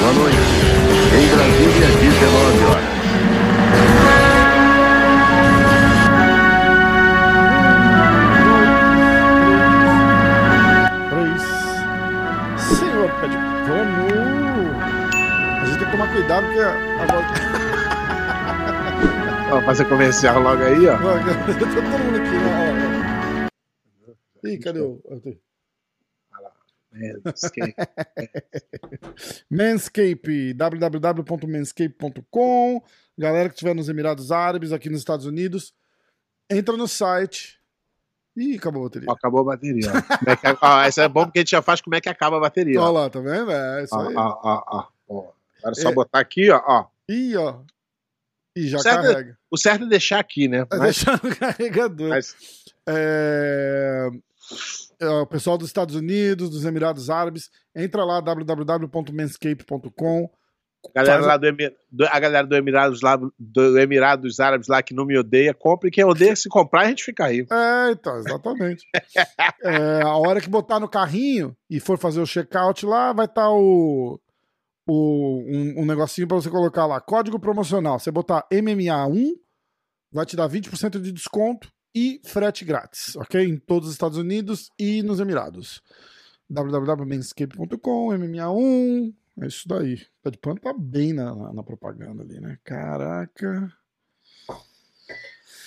Boa noite. Em Brasília, 19 horas. Três. Senhor, pé de pano. A gente tem que tomar cuidado porque a voz. Vamos fazer comercial logo aí, ó. Tá todo mundo aqui, né? Ih, cadê o. Arthur? Manscape, www.manscape.com. Galera que estiver nos Emirados Árabes, aqui nos Estados Unidos, entra no site. Ih, acabou a bateria. Acabou a bateria. é que, ó, essa é bom porque a gente já faz como é que acaba a bateria. Olha lá, tá vendo? É isso ó, aí. ó, ó, ó. Agora é só É. botar aqui, ó, ó. Ih, ó. Ih, já Certo. carrega. O certo é deixar aqui, né? Mas, deixar no carregador. mas É, é, o pessoal dos Estados Unidos, dos Emirados Árabes, entra lá www.manscape.com. a galera lá do, do- a galera do Emirados lá do Emirados Árabes lá que não me odeia, compre. Quem odeia, se comprar, a gente fica rico. É, então, exatamente. É, a hora que botar no carrinho e for fazer o checkout lá, vai estar o, o um, um negocinho para você colocar lá, código promocional. Você botar MMA1, vai te dar 20% de desconto e frete grátis, ok? Em todos os Estados Unidos e nos Emirados. www.manscape.com, MMA1, é isso daí. Tá de pano tá bem na, na- propaganda ali, né? Caraca.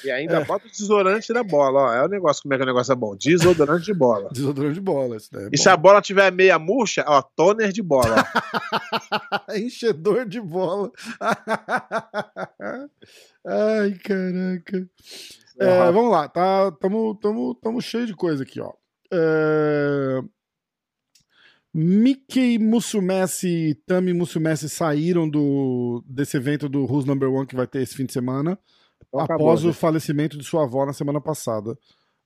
E ainda bota o desodorante na bola, ó. É o negócio, como é que o negócio é bom. Desodorante de bola. Desodorante de bola, isso daí é E bom. se a bola tiver meia murcha, ó, toner de bola. Enchedor de bola. Ai, caraca. É, vamos lá, tá, tamo, tamo, tamo cheio de coisa aqui, ó. É, Mickey Musumeci e Tami Musumeci saíram do, desse evento do Who's Number One que vai ter esse fim de semana, Então após acabou, o né? falecimento de sua avó na semana passada.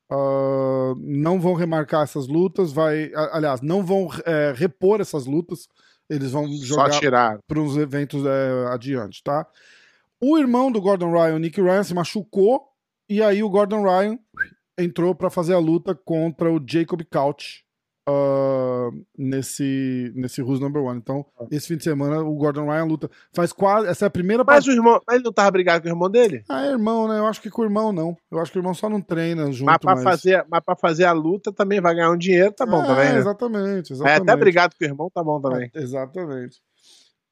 Ah, não vão remarcar essas lutas, vai, aliás, não vão é, repor essas lutas, eles vão jogar para uns eventos é, adiante, tá? O irmão do Gordon Ryan, Nick Ryan, se machucou e aí o Gordon Ryan entrou para fazer a luta contra o Jacob Couch ah, nesse nesse Who's Number One. Então, esse fim de semana o Gordon Ryan luta faz quase essa é a primeira Mas partida. o irmão, mas ele não tava brigado com o irmão dele? Ah, é irmão, né? Eu acho que com o irmão não. Eu acho que o irmão só não treina junto, Mas pra, mas... fazer, mas pra fazer a luta também vai ganhar um dinheiro, tá bom É, também, né? Exatamente, É, exatamente. até brigado com o irmão, tá bom também. É, exatamente.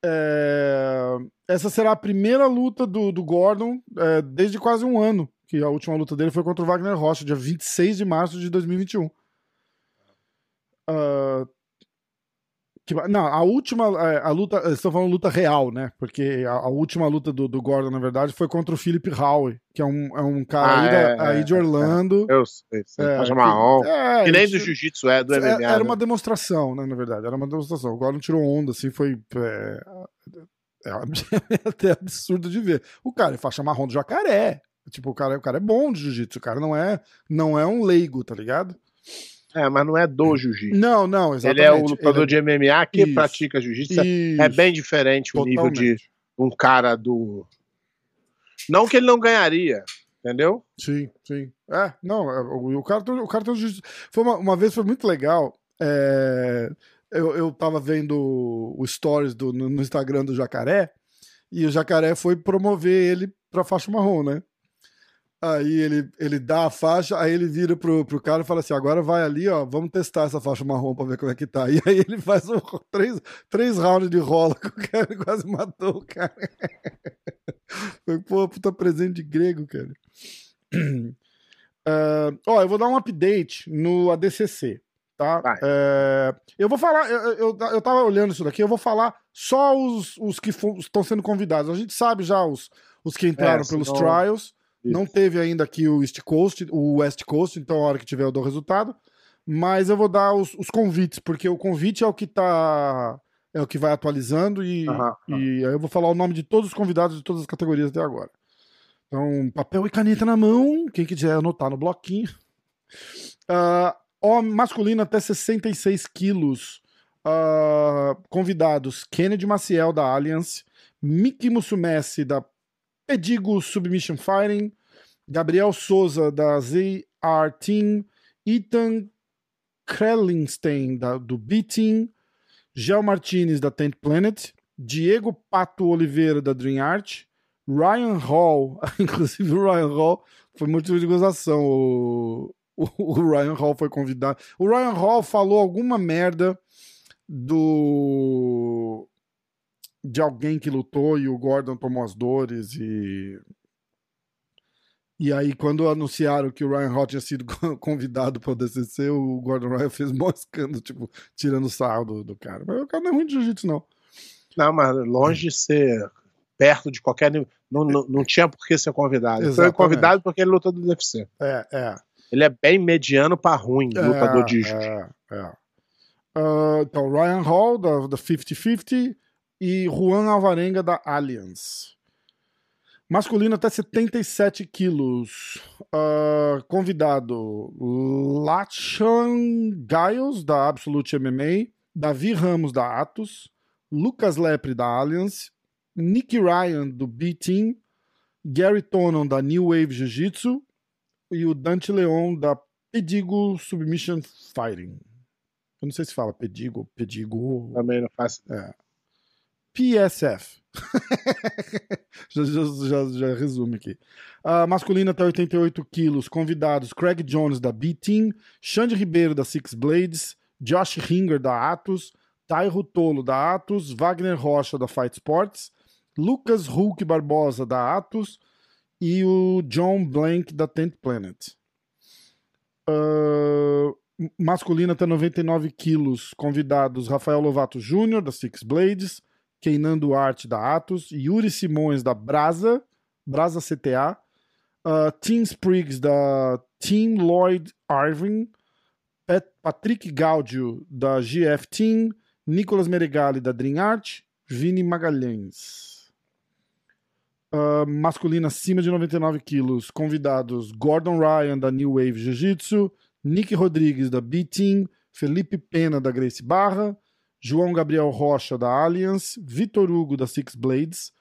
É, Essa será a primeira luta do, do Gordon é, desde quase um ano. Que a última luta dele foi contra o Wagner Rocha, dia 26 de março de 2021. Ah, que- não, a última. é, A luta. Estão falando luta real, né? Porque a, a última luta do, do Gordon, na verdade, foi contra o Philip Howe, que é um, é um cara Ah, aí, da- é, aí de é, Orlando. Eu sei, sei. É, faixa que- marrom. é, que nem isso- do jiu-jitsu é, do é, MMA. Era né? uma demonstração, né, na verdade. Era uma demonstração. O Gordon tirou onda, assim, foi. É, é até absurdo de ver. O cara é faixa marrom do jacaré. Tipo, o cara, o cara é bom de jiu-jitsu. O cara não é, não é um leigo, tá ligado? É, mas não é do jiu-jitsu. Não, não, Ele exatamente. é o lutador Ele de MMA que Isso. pratica jiu-jitsu. É- Isso, É bem diferente o nível de totalmente. um cara do. Não que ele não ganharia, entendeu? Sim, sim. É, não, é, o, o cara, tem- o cara tem um jiu-jitsu. Foi uma, uma vez foi muito legal. é, eu, eu tava vendo o stories do, no, no Instagram do Jacaré e o Jacaré foi promover ele pra faixa marrom, né? Aí ele, ele dá a faixa, aí ele vira pro, pro cara e fala assim: agora vai ali, ó, vamos testar essa faixa marrom pra ver como é que tá. E aí ele faz um, três, três rounds de rola com o cara e quase matou o cara. Foi, pô, puta presente de grego, cara. Ah, ó, eu vou dar um update no ADCC, tá? É, eu vou falar, eu, eu, eu tava olhando isso daqui, eu vou falar só os, os que estão sendo convidados. A gente sabe já os, os que entraram É, pelos trials. Isso. Não teve ainda aqui o East Coast, o West Coast, então a hora que tiver eu dou o resultado. Mas eu vou dar os, os convites, porque o convite é o que tá. É o que vai atualizando e, Aham, e aí eu vou falar o nome de todos os convidados de todas as categorias até agora. Então, papel e caneta na mão, quem quiser anotar no bloquinho. Homem masculino até 66 quilos. Ah, convidados: Kennedy Maciel, da Alliance, Miki Musumeci, da Pedigo Submission Fighting, Gabriel Souza, da ZR Team, Ethan Krellinstein, da, do B-Team, Gel Martinez, da Tent Planet, Diego Pato Oliveira, da Dream Art, Ryan Hall, inclusive o Ryan Hall foi motivo de gozação. O, o, o Ryan Hall foi convidado. O Ryan Hall falou alguma merda do de alguém que lutou e o Gordon tomou as dores e e aí quando anunciaram que o Ryan Hall tinha sido convidado para o DCC, o Gordon Ryan fez mó escândalo, tipo, tirando sarro do, do cara. Mas o cara não é ruim de jiu-jitsu, não. Não, mas longe de ser perto de qualquer nível. Não, não, não tinha por que ser convidado. Ele foi convidado porque ele lutou do UFC. É, é. Ele é bem mediano para ruim, É, lutador de jiu É, é. Ah, então, Ryan Hall, da, da 50-50, e Juan Alvarenga, da Alliance. Masculino até 77 quilos. Ah, convidado: Lachan Giles, da Absolute MMA, Davi Ramos, da Atos, Lucas Lepre, da Alliance, Nick Ryan, do B-Team, Gary Tonon, da New Wave Jiu-Jitsu, e o Dante Leon, da Pedigo Submission Fighting. Eu não sei se fala Pedigo, Pedigo. Também não faço. É. PSF. já, já, já, resume aqui. Uh, masculino até 88 quilos. Convidados: Craig Jones, da B-Team, Xande Ribeiro, da Six Blades, Josh Ringer, da Atos, Tairo Tolo, da Atos, Wagner Rocha, da Fight Sports, Lucas Hulk Barbosa, da Atos, e o John Blank, da Tent Planet. Uh, masculino até 99 quilos. Convidados: Rafael Lovato Jr., da Six Blades, Keinan Duarte, da Atos, Yuri Simões, da Brasa, Brasa CTA, uh, Tim Spriggs, da Team Lloyd Irving, Pat- Patrick Gaudio, da GF Team, Nicolas Meregali, da Dream Art, Vini Magalhães. Uh, masculino acima de 99 quilos. Convidados: Gordon Ryan, da New Wave Jiu-Jitsu, Nick Rodrigues, da B-Team, Felipe Pena, da Grace Barra, João Gabriel Rocha, da Alliance, Vitor Hugo, da Six Blades,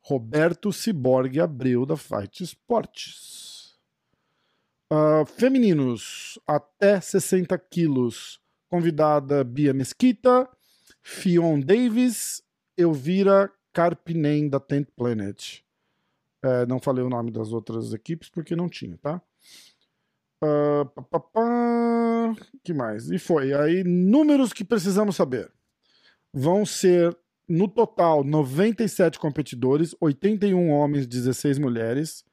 Roberto Ciborgue Abreu, da Fight Sports. Ah, femininos, até 60 quilos. Convidada Bia Mesquita, Fion Davis, Elvira Carpinem, da Tent Planet. É, não falei o nome das outras equipes porque não tinha, tá? Ah, pá, pá, pá. que mais? E foi. Aí, números que precisamos saber. Vão ser, no total, 97 competidores, 81 homens, 16 mulheres.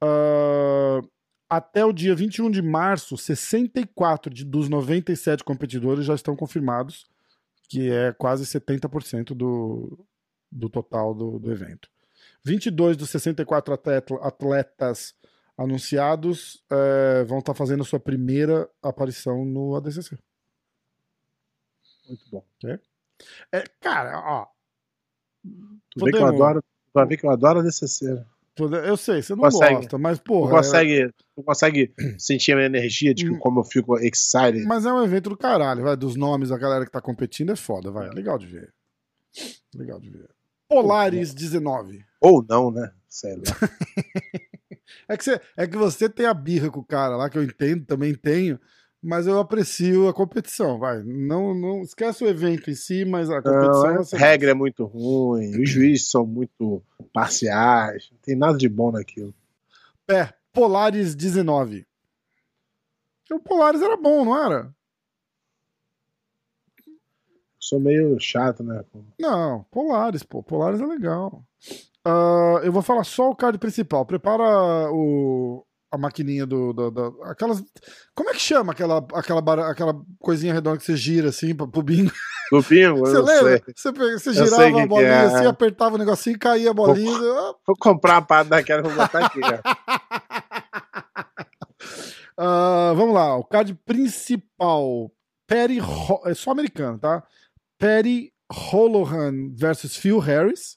Ah, até o dia 21 de março, 64 de- dos 97 competidores já estão confirmados, que é quase 70% do, do total do, do evento. 22 dos 64 atleta- atletas anunciados eh, vão estar fazendo a sua primeira aparição no ADCC. Muito bom. É, cara, ó. Tu vê que eu adoro. Tu vai ver que eu adoro toda- Eu sei, você não Consegue. gosta, mas Tu porra. consegue, tu consegue sentir a minha energia de que Hum. como eu fico é- excited. mas é um evento do caralho, vai. Dos nomes da galera que tá competindo é foda, vai. Legal de ver. Legal de ver. Polaris 19. Ou não, né? Lá. É que, você, é que você tem a birra com o cara lá, que eu entendo, também tenho, mas eu aprecio a competição, vai. Não, não esquece o evento em si, mas a competição Não, é a regra é muito ruim, os juízes são muito parciais, não tem nada de bom naquilo. É, Polaris 19. O Polaris era bom, não era? Sou meio chato, né? Não, Polaris, pô. Polaris é legal. Ah, eu vou falar só o card principal. Prepara o, a maquininha do, do- do- Aquelas. Como é que chama aquela, aquela, aquela coisinha redonda que você gira assim pra, pro bingo? Do bingo, Você lembra? Você, você girava a bolinha é. assim, apertava o negocinho, caía a bolinha. ah, Vou comprar uma parada daquela e vou botar aqui, cara. Ah, vamos lá, o card principal. Perry. Ho- É só americano, tá? Perry Holohan versus Phil Harris.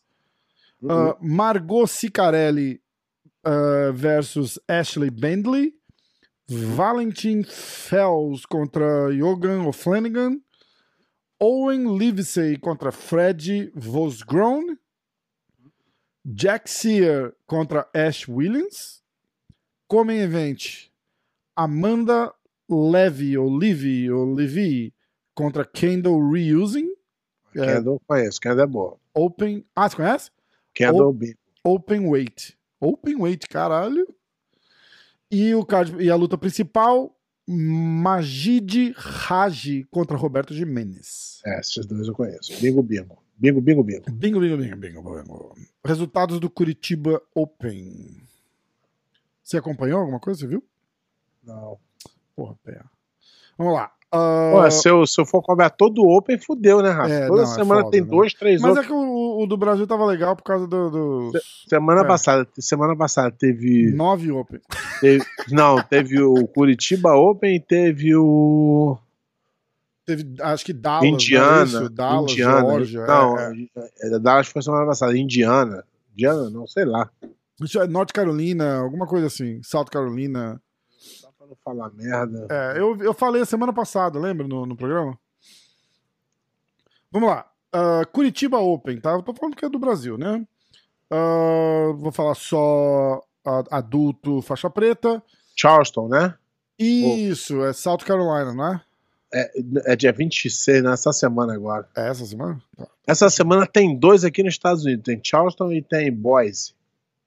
Uhum. Uh, Margot Cicarelli uh, versus Ashley Bentley. Valentin Fells contra Jogan O'Flanagan. Owen Livesey contra Fred Vosgroen. Jack Sear contra Ash Williams. Comem Event. Amanda Levy, ou Livy, ou Levi, contra Kendall Reusing. É, Kendall conheço, Kendall é boa. Open. Ah, você conhece? Kendall o... Open Weight. Open Weight, caralho. E, o card, e a luta principal, Majid Raji contra Roberto Jimenez. É, esses dois eu conheço. Bingo, bingo. Bingo, bingo, bingo. Bingo, bingo, bingo, bingo, bingo. Resultados do Curitiba Open. Você acompanhou alguma coisa, você viu? Não. Porra, pé. Vamos lá. Uh... Pô, se, eu, se eu for cobrar todo o Open, fudeu, né, Rafa? É, Toda não, é semana é foda, tem né? dois, três Mas é que o, o, do Brasil tava legal por causa do. do... Semana é. passada, semana passada teve. Nove Open. Teve, não, teve o Curitiba Open e teve o. Teve, acho que Dallas. Indiana. Isso? Dallas, Indiana. Georgia. Não, é, é. Dallas foi semana passada. Indiana. Indiana, não, sei lá. Isso é Norte Carolina, alguma coisa assim. South Carolina não falar merda. É, eu, eu falei semana passada, lembra no, no programa? Vamos lá. Uh, Curitiba Open, tá? Eu tô falando que é do Brasil, né? Uh, vou falar só adulto faixa preta. Charleston, né? Isso, é South Carolina, não é? É, é dia 26, nessa né? semana agora. É essa semana? Tá. Essa semana tem dois aqui nos Estados Unidos. Tem Charleston e tem Boise.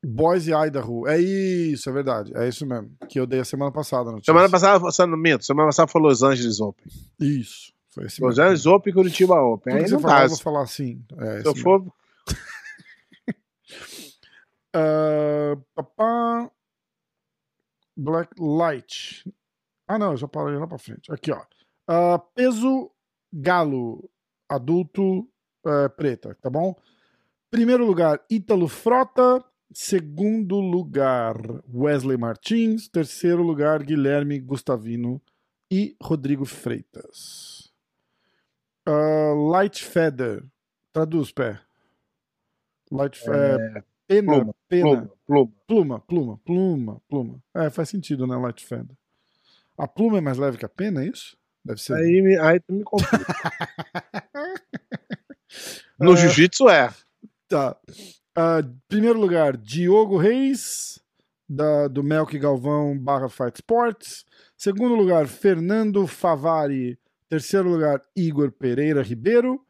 Boise, Idaho. É isso, é verdade. É isso mesmo. Que eu dei a semana passada. Notícia. Semana passada, não minto, semana passada foi Los Angeles Open. Isso. Foi esse Los Angeles Open e Curitiba Open. Aí não falar, eu vou falar assim. É, Se eu for. uh, papá... Black Light. Ah, não, já parei lá pra frente. Aqui, ó. Uh, peso galo adulto uh, preta, tá bom? Primeiro lugar, Ítalo Frota. Segundo lugar, Wesley Martins. Terceiro lugar, Guilherme Gustavino e Rodrigo Freitas. Uh, Light Feather. Traduz, pé. Light é... é... Pena, pluma, pena. Pluma, pluma, pluma, pluma, pluma. É, faz sentido, né, Light Feather. A pluma é mais leve que a pena, é isso? Deve ser. Aí, aí tu me complica. no jiu-jitsu é. Tá. Uh, primeiro lugar, Diogo Reis, da, do Melk Galvão barra Fight Sports. Segundo lugar, Fernando Favari. Terceiro lugar, Igor Pereira Ribeiro.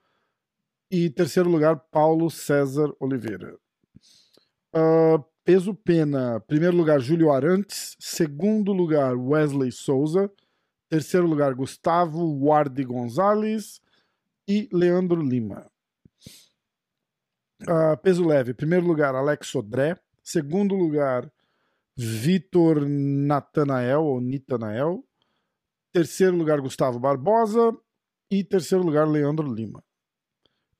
E terceiro lugar, Paulo César Oliveira. Uh, peso pena. Primeiro lugar, Júlio Arantes. Segundo lugar, Wesley Souza. Terceiro lugar, Gustavo Wardi Gonzalez. E Leandro Lima. Uh, peso leve, primeiro lugar, Alex Sodré. Segundo lugar, Vitor Natanael, ou Nitanael. Terceiro lugar, Gustavo Barbosa. E terceiro lugar, Leandro Lima.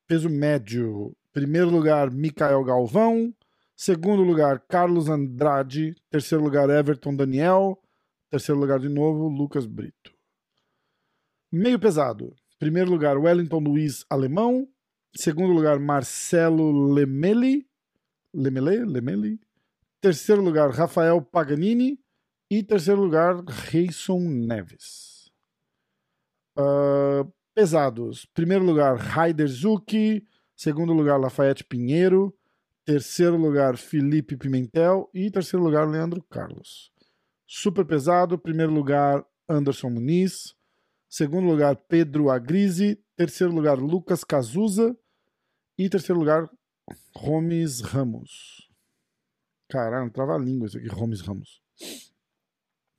Peso médio, primeiro lugar, Micael Galvão. Segundo lugar, Carlos Andrade. Terceiro lugar, Everton Daniel. Terceiro lugar, de novo, Lucas Brito. Meio pesado. Primeiro lugar, Wellington Luiz Alemão. Segundo lugar, Marcelo Lemeli. Lemele? Lemeli. Terceiro lugar, Rafael Paganini. E terceiro lugar, Reison Neves. Uh, pesados. Primeiro lugar, Raider Zucchi. Segundo lugar, Lafayette Pinheiro. Terceiro lugar, Felipe Pimentel. E terceiro lugar, Leandro Carlos. Super pesado. Primeiro lugar, Anderson Muniz. Segundo lugar, Pedro Agrise. Terceiro lugar, Lucas Cazuza. E terceiro lugar, Gomes Ramos. Caralho, trava a língua isso aqui, Gomes Ramos.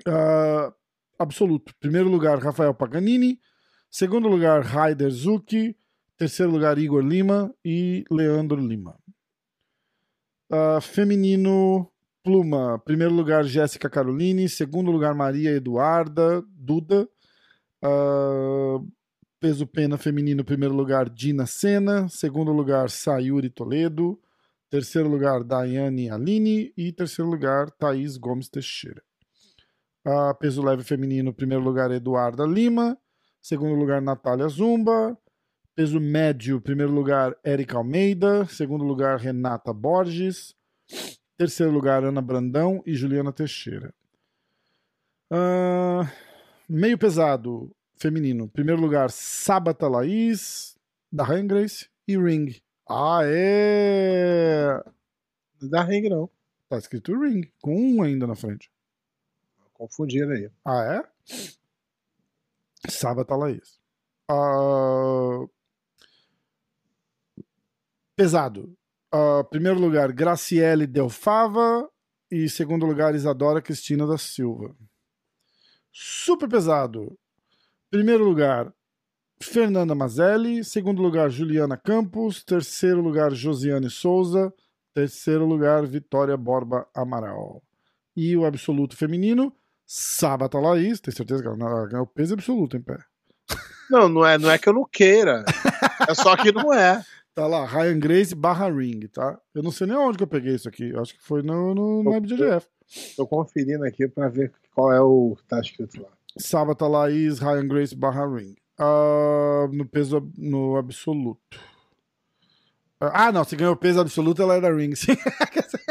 Uh, absoluto. Primeiro lugar, Rafael Paganini. Segundo lugar, Raider Zucchi. Terceiro lugar, Igor Lima e Leandro Lima. Uh, feminino, Pluma. Primeiro lugar, Jéssica Caroline. Segundo lugar, Maria Eduarda Duda. Uh, Peso pena feminino, primeiro lugar, Dina Senna. Segundo lugar, Sayuri Toledo. Terceiro lugar, Daiane Aline. E terceiro lugar, Thaís Gomes Teixeira. A peso leve feminino, primeiro lugar, Eduarda Lima. Segundo lugar, Natália Zumba. Peso médio, primeiro lugar, Érica Almeida. Segundo lugar, Renata Borges. Terceiro lugar, Ana Brandão e Juliana Teixeira. Uh, meio pesado, feminino. Primeiro lugar, Sabata Laís, da Ryan Grace e Ring. Ah, é. Da Ring não. Tá escrito Ring, com um ainda na frente. Confundiram aí. Ah, é? Sábado tá Laís. Uh... Pesado. Uh, primeiro lugar, Graciele Delfava. E segundo lugar, Isadora Cristina da Silva. Super pesado. Primeiro lugar, Fernanda Mazelli. Segundo lugar, Juliana Campos. Terceiro lugar, Josiane Souza. Terceiro lugar, Vitória Borba Amaral. E o absoluto feminino, Sábata Laís. Tem certeza que ela ganhou peso absoluto em pé. Não, não é, não é que eu não queira. É só que não é. Tá lá, Ryan Grace barra Ring, tá? Eu não sei nem onde que eu peguei isso aqui. Eu acho que foi no, no, no IBJJF. Tô conferindo aqui pra ver qual é o que tá escrito lá. Sábata Laís, Ryan Grace barra Ring. Uh, no peso no absoluto. Uh, ah, não, se ganhou peso absoluto, ela era Ring. Sim.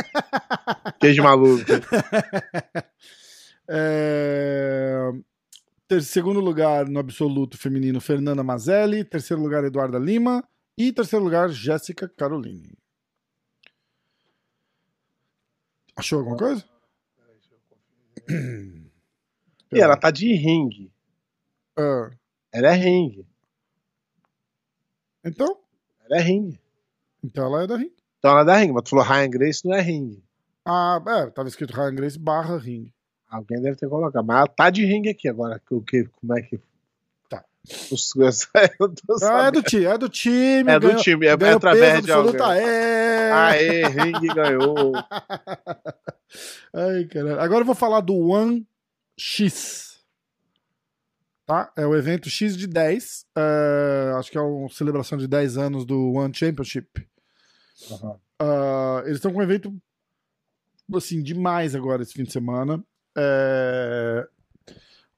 Queijo maluco. é... Ter, segundo lugar no absoluto feminino, Fernanda Mazelli. Terceiro lugar, Eduarda Lima. E terceiro lugar, Jéssica Caroline. Achou alguma coisa? E ela tá de ringue. Ah, Ela é ringue. então? Ela é ringue. Então ela é da Ring. Então ela é da ringue, mas tu falou Ryan Grace não é ringue. Ah, é, tava escrito Ryan Grace barra Ring. Alguém deve ter colocado. Mas ela tá de ringue aqui agora. O que, como é que. Tá. Os- Ah, é do time, é do time. É do ganhou- time, é ganhou através de alguém. É. Aê, ringue ganhou. Ai, caralho. Agora eu vou falar do One X. Tá? É o evento X de 10. é, acho que é uma celebração de 10 anos do One Championship. Aham. Ah, eles estão com um evento assim, demais agora esse fim de semana. É...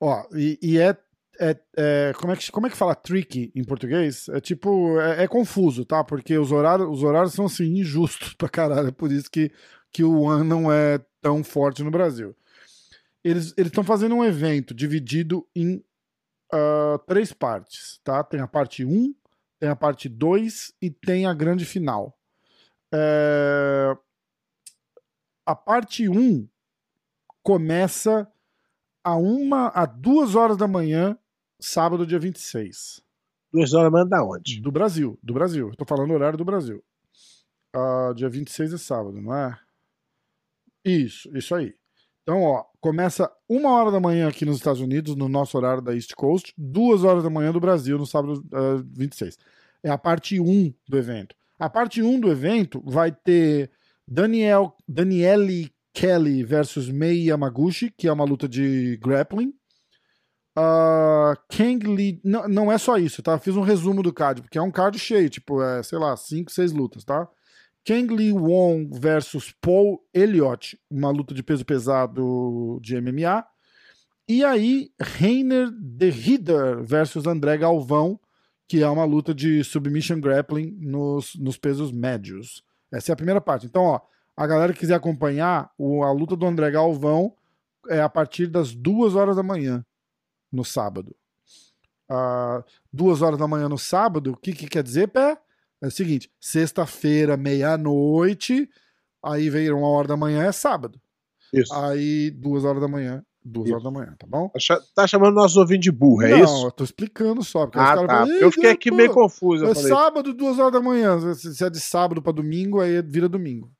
Ó, e, e é, é, é- como, é que, como é que fala tricky em português? É tipo, é, é confuso, tá? Porque os horários, os horários são assim, injustos pra caralho. É por isso que, que o One não é tão forte no Brasil. Eles estão fazendo um evento dividido em ah, três partes, tá? Tem a parte 1, tem a parte 2 e tem a grande final. É, A parte 1 começa a uma a duas horas da manhã, sábado, dia 26. Duas horas manda onde? Do Brasil, do Brasil. Tô falando horário do Brasil. Ah, dia 26 é sábado, não é? Isso, isso aí. Então, ó, começa uma hora da manhã aqui nos Estados Unidos, no nosso horário da East Coast, duas horas da manhã do Brasil, no sábado ah, 26. É a parte 1 do evento. A parte 1 do evento vai ter Daniel, Daniele Kelly versus Mei Yamaguchi, que é uma luta de grappling. Ah, Kang Lee. Não, não é só isso, tá? Fiz um resumo do card, porque é um card cheio, tipo, é, sei lá, 5, 6 lutas, tá? Kang Lee Wong versus Paul Elliott, uma luta de peso pesado de MMA. E aí, Reiner de Ridder versus André Galvão, que é uma luta de submission grappling nos, nos pesos médios. Essa é a primeira parte. Então, ó, a galera que quiser acompanhar, a luta do André Galvão é a partir das duas horas da manhã, no sábado. Ah, duas horas da manhã no sábado, o que, que quer dizer, Pé? É o seguinte, sexta-feira, meia-noite, aí veio uma hora da manhã, é sábado. Isso. Aí, duas horas da manhã, duas Isso. horas da manhã, tá bom? Tá Tá chamando nosso ouvinte de burro, é Não, isso? eu tô explicando só. Porque Ah, tá. falam, eu fiquei "Ih, aqui pô, meio confuso. É falei, sábado, duas horas da manhã. Se é de sábado pra domingo, aí vira domingo.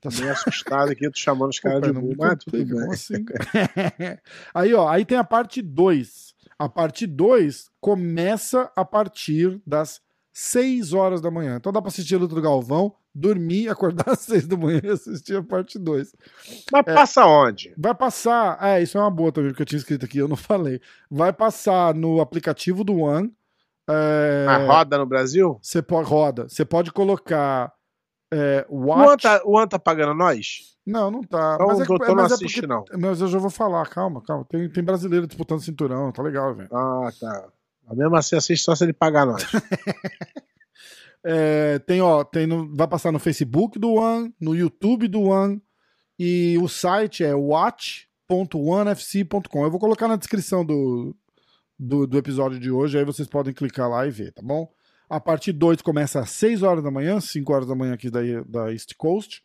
Tá meio assustado aqui, tô chamando os caras de não burro, mas tudo bem. assim? aí, ó, aí tem a parte 2. A parte 2 começa a partir das 6 horas da manhã. Então dá pra assistir a luta do Galvão, dormir, acordar às 6 da manhã e assistir a parte 2. Mas É. passa onde? Vai passar. É, isso é uma boa também, porque eu tinha escrito aqui, eu não falei. Vai passar no aplicativo do One. É, A roda no Brasil? Você pode roda. Você pode colocar é, O An watch. tá, o An tá pagando nós? Não, não tá. Então mas o é, doutor não mas é assiste, porque- não. Mas eu já vou falar, calma, calma. Tem, tem brasileiro disputando cinturão, tá legal, velho. Ah, tá. Mesmo assim assiste só se ele pagar nós. É, tem, ó, tem no, vai passar no Facebook do One, no YouTube do One e o site é watch.onefc.com. Eu vou colocar na descrição do, do, do episódio de hoje, aí vocês podem clicar lá e ver, tá bom? A parte 2 começa às 6 horas da manhã, 5 horas da manhã aqui da, da East Coast.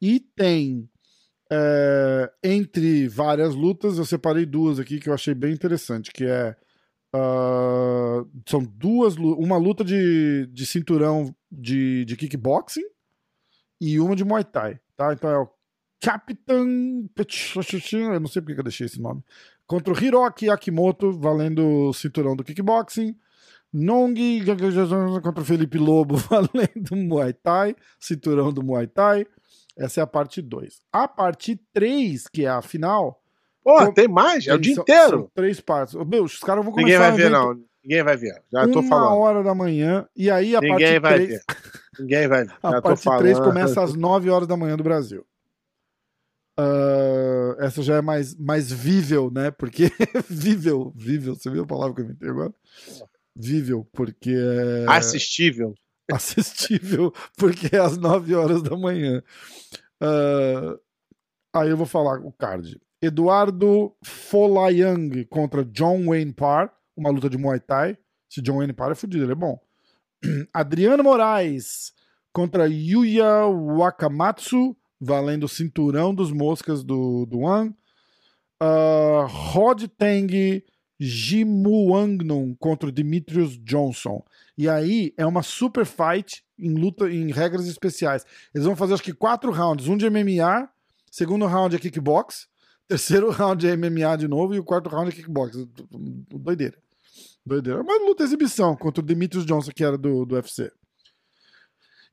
E tem, é, entre várias lutas, eu separei duas aqui que eu achei bem interessante, que é Uh, são duas, uma luta de, de cinturão de, de kickboxing e uma de Muay Thai, tá? Então é o Capitão. Eu não sei porque eu deixei esse nome. Contra o Hiroki Akimoto, valendo o cinturão do kickboxing. Nong contra o Felipe Lobo, valendo Muay Thai, cinturão do Muay Thai. Essa é a parte 2. A parte 3, que é a final. Pô, tem mais? É o dia inteiro. São três partes. Meu, os caras vão começar Ninguém vai ver, não. Ninguém vai ver. Já tô falando. Uma hora da manhã. E aí a Ninguém parte vai 3... ver. Ninguém vai ver. a parte 3 começa às 9 horas da manhã do Brasil. Uh, essa já é mais, mais vível, né? Porque. vível, vível. Você viu a palavra que eu inventei agora? Vível, porque é. Assistível. Assistível, porque é às 9 horas da manhã. Uh, aí eu vou falar o card. Eduardo Folayang contra John Wayne Parr, uma luta de Muay Thai. Esse John Wayne Parr é fodido, ele é bom. Adriano Moraes contra Yuya Wakamatsu, valendo o cinturão dos moscas do, do One. Uh, Rod Tang Jimuangnon contra o Dimitrios Johnson. E aí é uma super fight em luta em regras especiais. Eles vão fazer acho que quatro rounds, um de MMA, segundo round é kickbox, terceiro round é MMA de novo e o quarto round é kickbox. Doideira. Doideira. É uma luta exibição contra o Dimitrios Johnson, que era do, do UFC.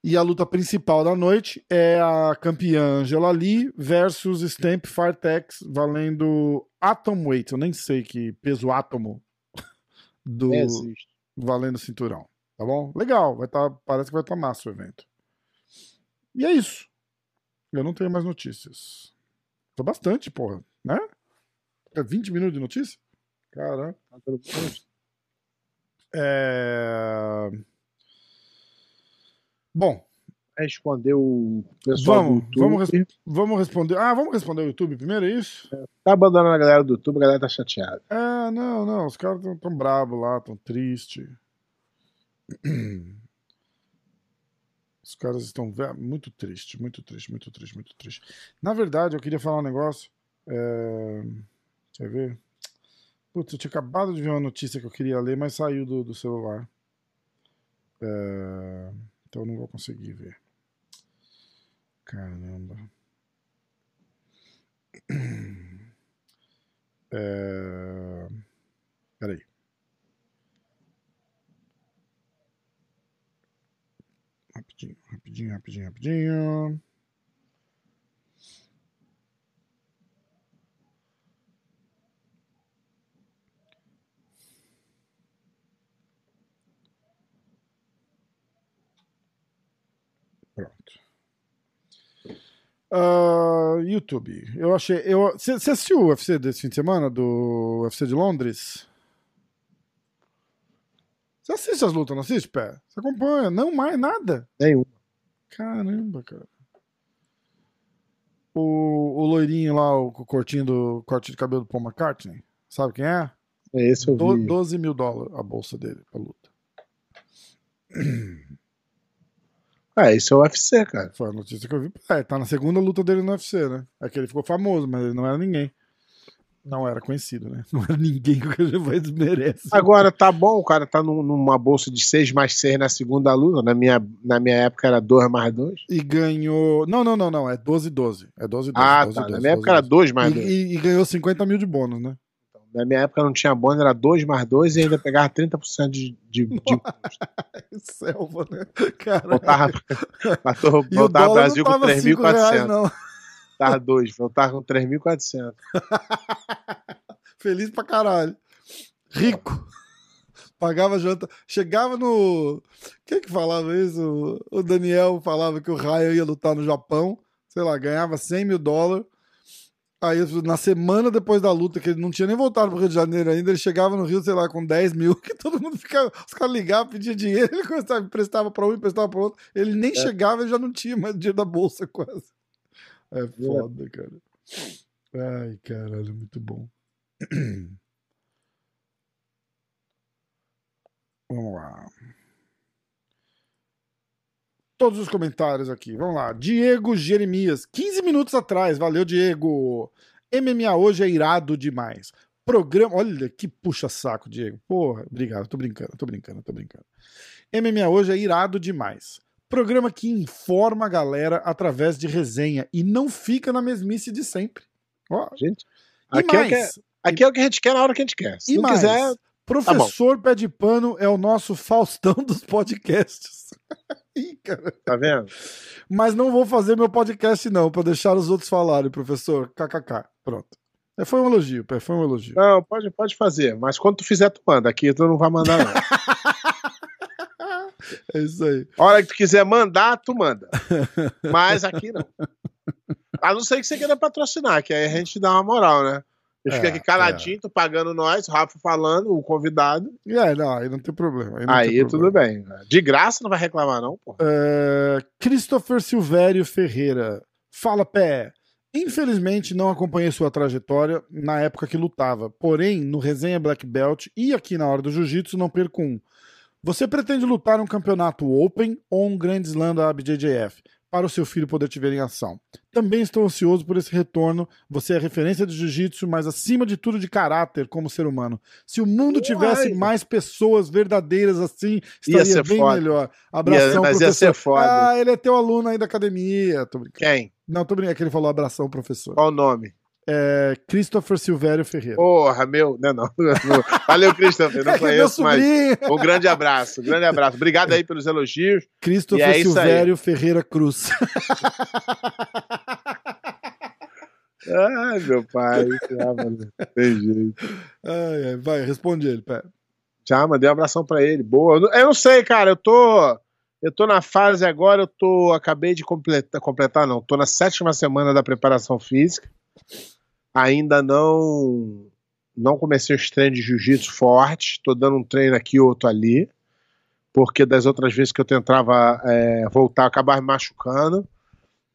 E a luta principal da noite é a campeã Angela Lee versus Stamp Firetex, valendo Atom Weight. Eu nem sei que peso átomo do valendo cinturão. Tá bom? Legal. Vai tá, parece que vai estar tá massa o evento. E é isso. Eu não tenho mais notícias. Tô bastante, porra. Né? É 20 minutos de notícia? Caramba. É... Bom. Responder o pessoal vamos. Vamos, res vamos responder. Ah, vamos responder o YouTube primeiro, é isso? É, tá abandonando a galera do YouTube, a galera tá chateada. É, não, não. Os caras tão, tão bravos lá, tão tristes. Os caras estão muito tristes, muito triste, muito triste, muito triste. Na verdade, eu queria falar um negócio. É... Quer ver? Putz, eu tinha acabado de ver uma notícia que eu queria ler, mas saiu do, do celular. É... Então eu não vou conseguir ver. Caramba. É... Peraí. Rapidinho, rapidinho, rapidinho, rapidinho. Pronto. Uh, YouTube. Eu achei. Eu, você assistiu o UFC desse fim de semana? Do UFC de Londres? Você assiste as lutas, não assiste, pé? Você acompanha? Não mais nada? Nenhum. Caramba, cara. O, o loirinho lá, o cortinho do corte de cabelo do Paul McCartney, sabe quem é? É esse eu vi. 12 mil dólares a bolsa dele pra luta. Ah, isso é o UFC, cara. Foi a notícia que eu vi. É, tá na segunda luta dele no UFC, né? É que ele ficou famoso, mas ele não era ninguém. Não era conhecido, né? Não era ninguém que o cara vai desmerece. Agora, tá bom, o cara tá num, numa bolsa de 6 mais 6 na segunda luta. Na minha, na minha época era 2 mais 2. E ganhou. Não, não, não, não. É 12 12. É 12 12. Ah, 12, tá. 12, na minha 12, época 12. era 2 mais 2. E, e, e, ganhou 50 mil de bônus, né? Então, na minha época não tinha bônus, era 2 mais 2 e ainda pegava 30% de, de, de Selva, né? Cara. Voltava, voltava, voltava Brasil com 3.400. Tava 2, voltava com 3.400. Feliz pra caralho. Rico. Pagava janta. Chegava no. Quem que falava isso? O Daniel falava que o Ryan ia lutar no Japão. Sei lá, ganhava 100 mil dólares. Aí, na semana depois da luta, que ele não tinha nem voltado pro Rio de Janeiro ainda, ele chegava no Rio, sei lá, com 10 mil, que todo mundo ficava. Os caras ligavam, pediam dinheiro, ele começava, emprestava pra um, emprestava pra outro. Ele nem é. chegava e já não tinha mais dinheiro da bolsa, quase. É foda, é. cara. Ai, caralho, muito bom. Vamos lá. Todos os comentários aqui. Vamos lá. Diego Jeremias, 15 minutos atrás. Valeu, Diego. MMA hoje é irado demais. Programa. Olha que puxa-saco, Diego. Porra, obrigado. Tô brincando, tô brincando, tô brincando. MMA hoje é irado demais. Programa que informa a galera através de resenha e não fica na mesmice de sempre. Ó, gente, aqui é, é, aqui é, o que a gente quer na hora que a gente quer. Se e não mais, quiser. Professor tá Pé de Pano é o nosso Faustão dos podcasts. Ih, cara. Tá vendo? Mas não vou fazer meu podcast, não, para deixar os outros falarem, professor. KKK. Pronto. É, foi um elogio, Pé, foi um elogio. Não, pode, pode fazer, mas quando tu fizer, tu manda. Aqui tu não vai mandar, não. é isso aí. A hora que tu quiser mandar, tu manda. Mas aqui não. A não ser que você queira patrocinar, que aí a gente dá uma moral, né? Eu fico é, aqui caladinho, é. tô pagando nós, o Rafa falando, o convidado. É, não, aí não tem problema. Aí, aí tem tudo bem. De graça não vai reclamar, não, pô. É, Christopher Silvério Ferreira. Fala, pé. Infelizmente não acompanhei sua trajetória na época que lutava. Porém, no Resenha Black Belt e aqui na hora do Jiu-Jitsu não perco um. Você pretende lutar um campeonato Open ou um Grand Slam da BJJF? para o seu filho poder te ver em ação. Também estou ansioso por esse retorno. Você é referência de jiu-jitsu, mas acima de tudo de caráter como ser humano. Se o mundo tivesse Uai. mais pessoas verdadeiras assim, estaria bem foda. melhor. Abração, ia, mas professor. Ia ser foda. Ah, ele é teu aluno aí da academia. Tô brincando. Quem? Não, tô brincando. É que ele falou abração, professor. Qual o nome? É Christopher Silvério Ferreira. Porra, meu. Não, não. Valeu, Christopher. Não é conheço, mas. Um grande abraço, um grande abraço. Obrigado aí pelos elogios. Christopher é Silvério Ferreira Cruz. Ai, meu pai. Ah, tem jeito. Ai, ai, vai, responde ele, pé. Já, mandei um abração pra ele. Boa. Eu não sei, cara. Eu tô. Eu tô na fase agora, eu tô. Acabei de completar, completar não. Tô na sétima semana da preparação física ainda não não comecei os treinos de jiu-jitsu forte, estou dando um treino aqui outro ali, porque das outras vezes que eu tentava é, voltar, acabar me machucando,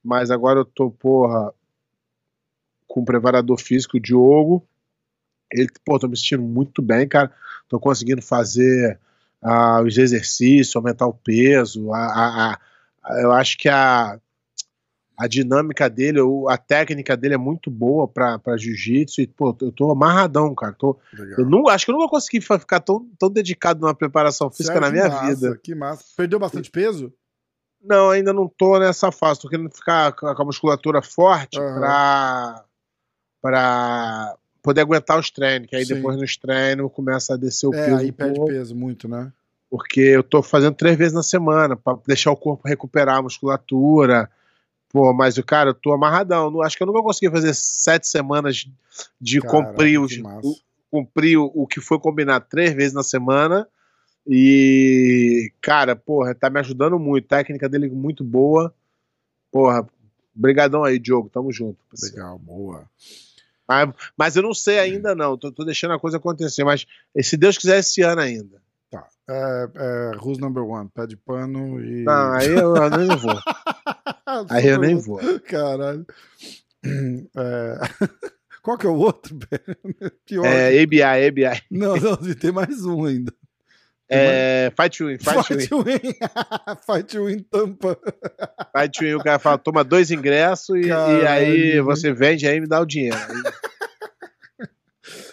mas agora eu tô, porra, com o preparador físico, o Diogo, ele, pô, tô me sentindo muito bem, cara, tô conseguindo fazer uh, os exercícios, aumentar o peso, a, a, a, eu acho que a a dinâmica dele, a técnica dele é muito boa pra, pra jiu-jitsu. E, pô, eu tô amarradão, cara. Tô, eu não, acho que eu nunca consegui ficar tão, tão dedicado numa preparação física Sério, na minha massa, vida. Que massa. Perdeu bastante peso? Não, ainda não tô nessa fase. Tô querendo ficar com a musculatura forte uhum. pra, pra poder aguentar os treinos. Que aí Sim. depois nos treinos começa a descer o é, peso. Aí perde peso muito, né? Porque eu tô fazendo três vezes na semana para deixar o corpo recuperar a musculatura Pô, mas o cara, eu tô amarradão. Acho que eu nunca consegui fazer sete semanas de cumprir, os, o, cumprir o, o que foi combinado três vezes na semana. E, cara, porra, tá me ajudando muito. técnica dele muito boa. Porra, brigadão aí, Diogo. Tamo junto. Legal, boa. Mas, mas eu não sei ainda, não. Tô, tô, deixando a coisa acontecer. Mas se Deus quiser, esse ano ainda. Tá. É, é, who's number one? Pé de pano e. Não, aí eu, eu nem vou. aí eu nem vou. Caralho. É... Qual que é o outro? Pior. É, ABI, ABI. Não, não, tem mais um ainda. É. Fight Win, Fight, fight Win. win. fight Win Tampa. Fight Win, o cara fala, toma dois ingressos e, e aí você vende aí e me dá o dinheiro.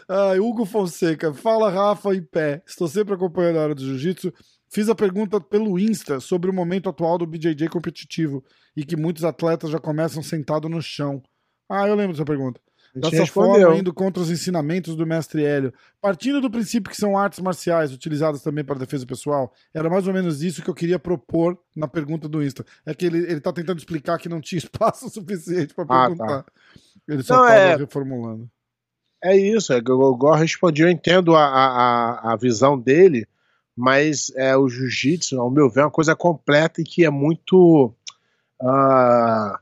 Ai, Hugo Fonseca, fala Rafa em pé. Estou sempre acompanhando a hora do jiu-jitsu. Fiz a pergunta pelo Insta sobre o momento atual do BJJ competitivo e que muitos atletas já começam sentado no chão. Ah, eu lembro dessa pergunta. Dessa forma, indo contra os ensinamentos do mestre Hélio. Partindo do princípio que são artes marciais utilizadas também para defesa pessoal, era mais ou menos isso que eu queria propor na pergunta do Insta. É que ele, ele tá tentando explicar que não tinha espaço suficiente para perguntar. Ah, tá. Ele só estava é... reformulando. É isso, é, o Gor respondi, eu entendo a, a, a visão dele, mas é, o jiu-jitsu, ao meu ver, é uma coisa completa e que é muito. Uh,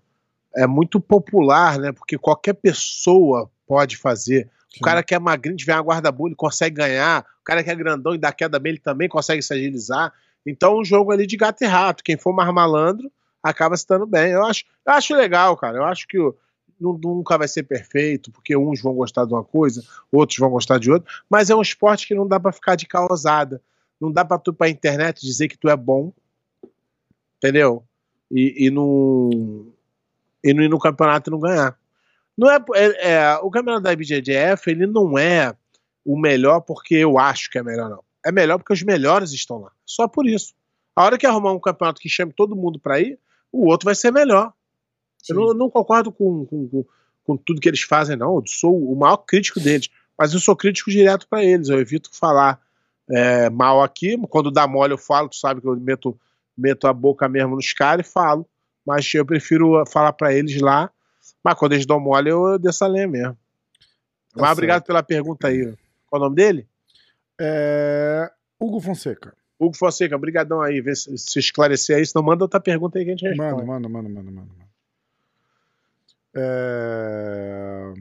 é muito popular, né? Porque qualquer pessoa pode fazer. Sim. O cara que é magrinho, tiver uma guarda-bulha, ele consegue ganhar. O cara que é grandão e dá queda bem, ele também consegue se agilizar. Então, um jogo ali de gato e rato. Quem for mais malandro acaba se dando bem. Eu acho, eu acho legal, cara. Eu acho que nunca vai ser perfeito, porque uns vão gostar de uma coisa, outros vão gostar de outra, mas é um esporte que não dá para ficar de causada. Não dá para tu para internet dizer que tu é bom, entendeu? E, e, no, e no ir no campeonato não ganhar. Não é, é, é, o campeonato da IBJJF, ele não é o melhor porque eu acho que é melhor, não. É melhor porque os melhores estão lá. Só por isso. A hora que arrumar um campeonato que chame todo mundo para ir, o outro vai ser melhor. Eu não, não concordo com, com, com, com tudo que eles fazem, não. Eu sou o maior crítico deles. Mas eu sou crítico direto para eles. Eu evito falar é, mal aqui. Quando dá mole, eu falo. Tu sabe que eu meto, meto a boca mesmo nos caras e falo. Mas eu prefiro falar para eles lá. Mas quando eles dão mole, eu desço a lenha mesmo. Tá Mas obrigado pela pergunta aí. Qual é o nome dele? É, Hugo Fonseca. Hugo Fonseca, brigadão aí. Vê se, se esclarecer aí. Senão manda outra pergunta aí que a gente responde. Mano, mano, mano, mano. mano. É...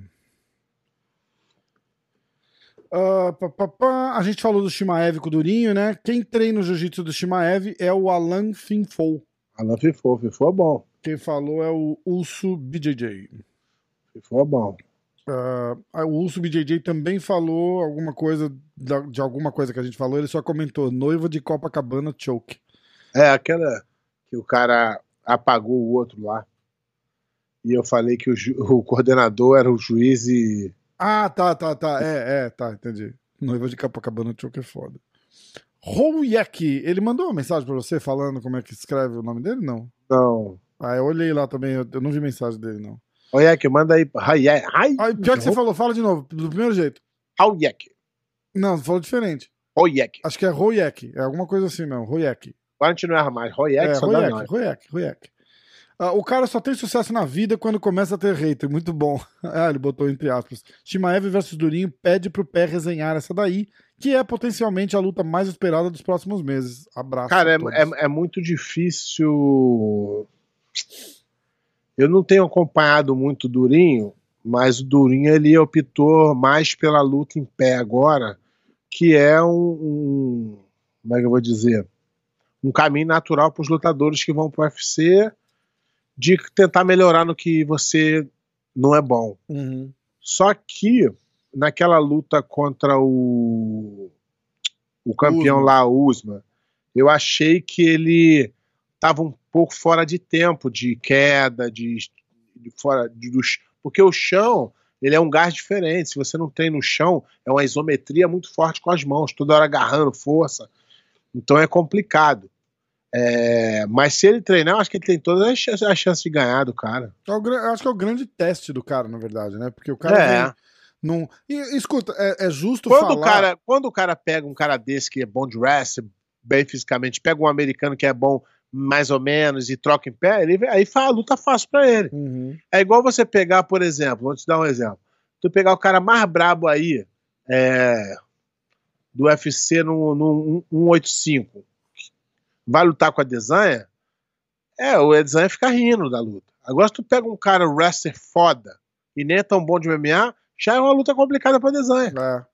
Ah, pá, pá, pá. A gente falou do Shimaev com o Durinho, né? Quem treina o jiu-jitsu do Shimaev é o Alan Finfou. Alan Fifou, Fifou é bom. Quem falou é o Urso BJJ. Fifou é bom. Ah, o Urso BJJ também falou alguma coisa da- de alguma coisa que a gente falou. Ele só comentou: noiva de Copacabana choke. É aquela que o cara apagou o outro lá. E eu falei que o, o coordenador era o juiz e. Ah, tá, tá, tá. É, é, tá, entendi. Noiva de Copacabana choke é foda. Rouyek, ele mandou uma mensagem pra você falando como é que escreve o nome dele? Não. Não. Ah, eu olhei lá também, eu, eu não vi mensagem dele, não. Oyek, manda aí. Hayek. Ah, pior que você falou, fala de novo, do primeiro jeito. Hayek. Não, falou diferente. Oyek. Acho que é Royek, é alguma coisa assim mesmo, Royek. Agora a gente não erra mais. Royek É, só nós. Ah, o cara só tem sucesso na vida quando começa a ter hater, muito bom. ah, ele botou entre aspas. Shimaev versus Durinho pede pro pé resenhar essa daí, que é potencialmente a luta mais esperada dos próximos meses. Abraço. Cara, é, é, é muito difícil. Eu não tenho acompanhado muito o Durinho, mas o Durinho ele optou mais pela luta em pé agora, que é um, um- como é que eu vou dizer, um caminho natural para os lutadores que vão para o UFC de tentar melhorar no que você não é bom. Uhum. Só que naquela luta contra o, o campeão Usman. lá, o Usman, eu achei que ele estava um pouco fora de tempo, de queda, de, de fora de, dos, porque o chão ele é um gás diferente. Se você não tem no chão, é uma isometria muito forte com as mãos, toda hora agarrando força. Então é complicado. É, mas se ele treinar, eu acho que ele tem todas as chances, as chances de ganhar do cara. É eu acho que é o grande teste do cara, na verdade, né? Porque o cara É. vem num... E, escuta, é, é justo Quando falar... o, cara, quando o cara pega um cara desse que é bom de wrestling, bem fisicamente, pega um americano que é bom mais ou menos e troca em pé, ele, aí a luta fácil pra ele. Uhum. É igual você pegar, por exemplo, vou te dar um exemplo. Tu pegar o cara mais brabo aí, é, do UFC no, no 185, vai lutar com a Desanha, é, o Desanha fica rindo da luta. Agora, se tu pega um cara wrestler foda e nem é tão bom de MMA, já é uma luta complicada pra Desanha. É.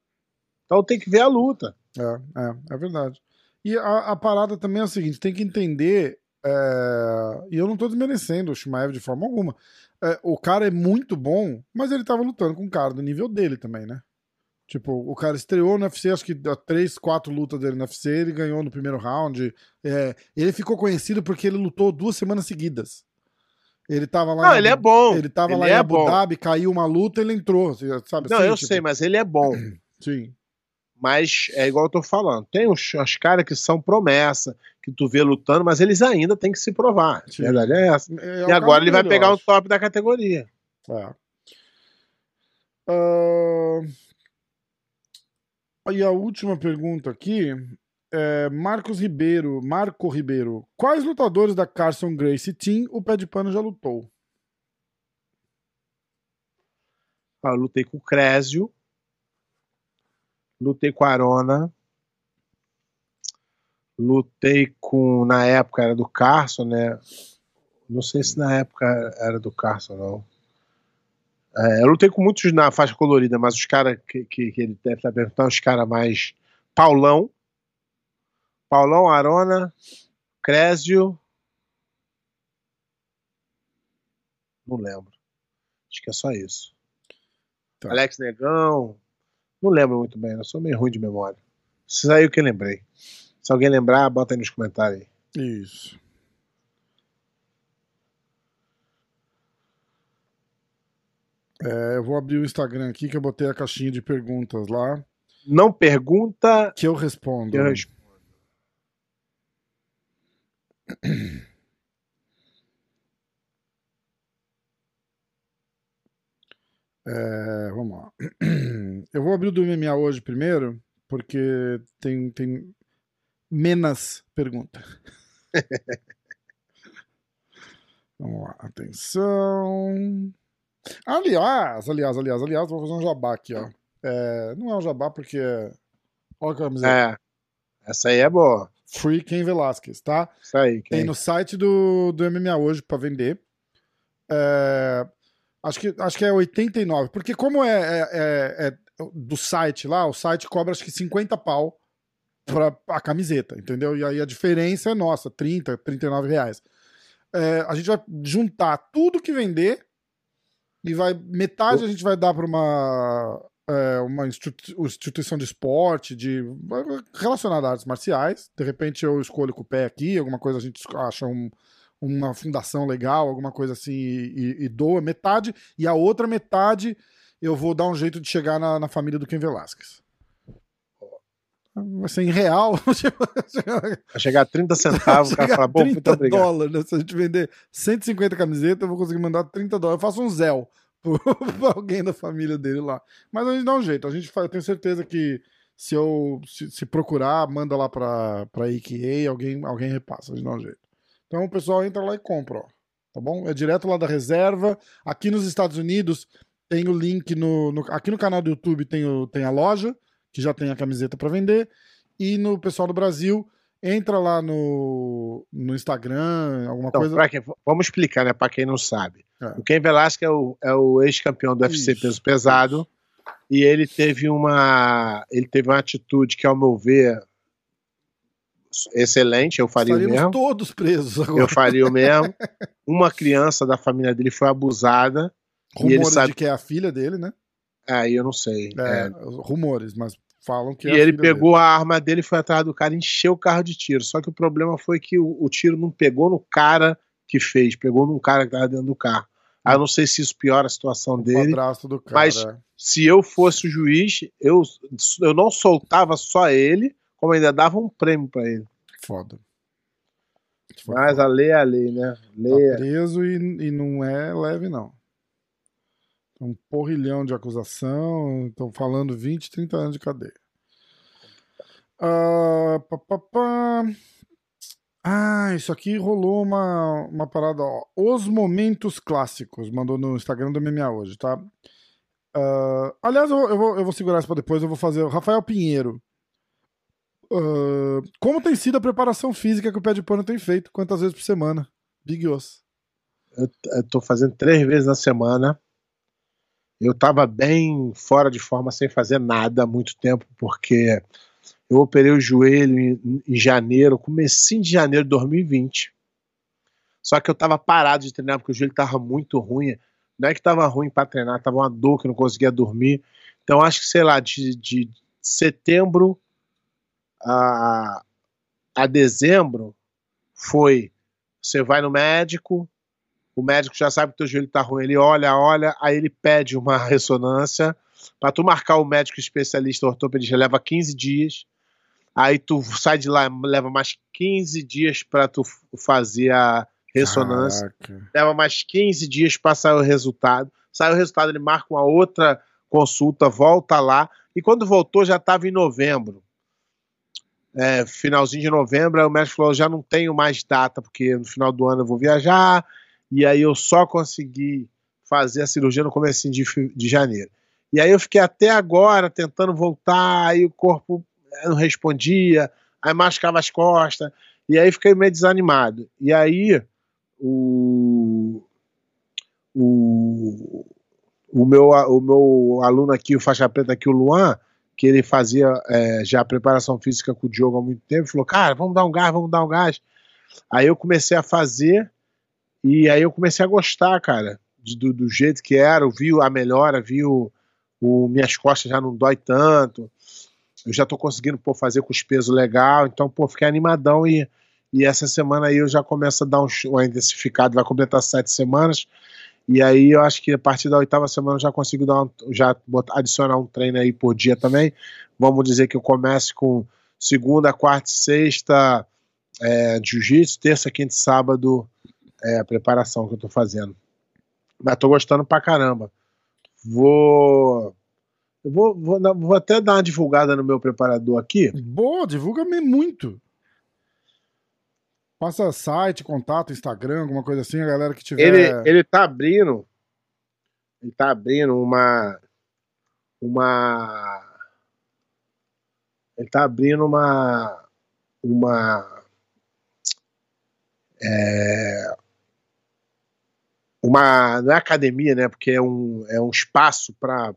Então tem que ver a luta. É, é, é verdade. E a, a parada também é o seguinte: tem que entender. é, E eu não tô desmerecendo o Shimaev de forma alguma. É, o cara é muito bom, mas ele tava lutando com um cara do nível dele também, né? Tipo, o cara estreou no UFC, acho que três, quatro lutas dele no UFC, ele ganhou no primeiro round. É, ele ficou conhecido porque ele lutou duas semanas seguidas. Ele tava lá Não, em ele é bom. Ele tava Ele lá em é Abu bom. Dhabi, caiu uma luta, ele entrou, sabe? Não, assim, eu tipo, sei, mas ele é bom. Sim. Mas é igual eu tô falando. Tem os, os caras que são promessa, que tu vê lutando, mas eles ainda têm que se provar. A Sim. verdade é essa. É e o agora ele vai pegar o acho. top da categoria. É. Ah, E a última pergunta aqui é Marcos Ribeiro, Marco Ribeiro. Quais lutadores da Carson Gracie Team o pé de pano já lutou? Ah, Eu lutei com o Crésio. Lutei com a Arona. Lutei com. Na época era do Carson, né? Não sei se na época era do Carson, não. É, eu lutei com muitos na faixa colorida, mas os caras que, que, que ele deve estar perguntando, os caras mais. Paulão. Paulão, Arona, Crésio. Não lembro. Acho que é só isso. Tá. Alex Negão. Não lembro muito bem, eu sou meio ruim de memória. Isso aí é o que eu lembrei. Se alguém lembrar, bota aí nos comentários aí. Isso. É, eu vou abrir o Instagram aqui que eu botei a caixinha de perguntas lá. Não pergunta. Que eu respondo. Que eu respondo. É, vamos lá. Eu vou abrir o do MMA hoje primeiro, porque tem, tem menos pergunta. vamos lá, atenção. Aliás, aliás, aliás, aliás, vou fazer um jabá aqui, ó. É, não é um jabá porque. Olha a camiseta. É. Essa aí é boa. Free Ken Velasquez, tá? Isso aí. Tem no site do, do MMA hoje pra vender. É, acho, que, acho que é 89. Porque como é, é, é- é do site lá, o site cobra acho que 50 pau pra a camiseta, entendeu? E aí a diferença é nossa, 30, 39 reais. É, a gente vai juntar tudo que vender e vai metade a gente vai dar para uma é, uma institu- instituição de esporte, de relacionada a artes marciais. De repente eu escolho com o pé aqui, alguma coisa a gente acha um- uma fundação legal, alguma coisa assim e, e, e doa metade e a outra metade eu vou dar um jeito de chegar na, na família do Ken Velasquez. Vai ser em real. Vai chegar a 30 centavos, o cara fala, bom, muito 30 obrigado. dólares, né? Se a gente vender 150 camisetas, eu vou conseguir mandar 30 dólares. Eu faço um Zell pra alguém da família dele lá. Mas a gente dá um jeito. A gente faz, eu tenho certeza que se eu se, se procurar, manda lá pra, pra AKA, alguém, alguém repassa. A gente dá um jeito. Então o pessoal entra lá e compra, ó. Tá bom? É direto lá da reserva. Aqui nos Estados Unidos tem o link no, no- aqui no canal do YouTube tem, o, tem a loja que já tem a camiseta para vender e no pessoal do Brasil entra lá no, no Instagram alguma Então, coisa quem- vamos explicar, né? Pra quem não sabe. É. O Ken Velasquez é o, é o ex-campeão do UFC Isso, peso pesado. E ele teve uma. Ele teve uma atitude que, ao meu ver, excelente. Eu faria o estaríamos mesmo. todos presos agora Eu faria o mesmo. Uma criança da família dele foi abusada. e ele rumores sabe- de que é a filha dele né Aí eu não sei. é, É. rumores mas falam que é E a ele filha pegou a arma dele, foi atrás do cara encheu o carro de tiro. Só que o problema foi que o, o tiro não pegou no cara que fez, pegou num cara que tava dentro do carro. Aí eu não sei se isso piora a situação dele, o dele. do cara mas- é. Se eu fosse o juiz, eu, eu não soltava só ele, como ainda dava um prêmio pra ele. foda Foi Mas a lei é a lei, né? Lei Tá é- preso e, e não é leve, não. Um porrilhão de acusação, estão falando 20, 30 anos de cadeia. Ah, pá, pá, pá. Ah, isso aqui rolou uma, uma parada, ó. Os momentos clássicos, mandou no Instagram do MMA hoje, tá? Ah, aliás, eu, eu vou, eu vou segurar isso pra depois, eu vou fazer. Rafael Pinheiro. Ah, como tem sido a preparação física que o pé de pano tem feito? Quantas vezes por semana? Big Os. eu, eu tô fazendo três vezes na semana. Eu tava bem fora de forma, sem fazer nada há muito tempo, porque eu operei o joelho em, em janeiro, comecinho de janeiro de 2020. Só que eu tava parado de treinar porque o joelho tava muito ruim. Não é que tava ruim para treinar, tava uma dor que não conseguia dormir. Então acho que, sei lá, de, de setembro a, a dezembro foi você vai no médico, o médico já sabe que teu joelho tá ruim, ele olha, olha, aí ele pede uma ressonância. Para tu marcar o médico especialista ortopedista leva 15 dias. Aí tu sai de lá, leva mais 15 dias para tu fazer a ressonância. Caraca. Leva mais 15 dias para sair o resultado. Sai o resultado, ele marca uma outra consulta, volta lá. E quando voltou, já estava em novembro. É, finalzinho de novembro, aí o médico falou: já não tenho mais data, porque no final do ano eu vou viajar. E aí eu só consegui fazer a cirurgia no começo de, de janeiro. E aí eu fiquei até agora tentando voltar, aí o corpo eh, não respondia, aí machucava as costas, e aí fiquei meio desanimado. E aí o, o, o, meu, o meu aluno aqui, o faixa preta aqui, o Luan, que ele fazia é, já preparação física com o Diogo há muito tempo, falou, cara, vamos dar um gás, vamos dar um gás. Aí eu comecei a fazer, e aí eu comecei a gostar, cara, de- do, do jeito que era, eu vi a melhora, vi o, o- minhas costas já não dói tanto, eu já tô conseguindo pô, fazer com os pesos legal, então, pô, fiquei animadão e, e essa semana aí eu já começo a dar um, uma intensificado, vai completar sete semanas, E aí eu acho que a partir da oitava semana eu já consigo dar um, já botar, adicionar um treino aí por dia também. Vamos dizer que eu comece com segunda, quarta sexta é, jiu-jitsu, terça, quinta e sábado é, a preparação que eu tô fazendo. Mas tô gostando pra caramba. Vou. Eu vou, vou, vou até dar uma divulgada no meu preparador aqui. Boa, divulga-me muito. Passa site, contato, Instagram, alguma coisa assim, a galera que tiver. Ele, ele tá abrindo. Ele tá abrindo uma. Uma. Ele tá abrindo uma. Uma. É, uma. Não é academia, né? Porque é um, é um espaço para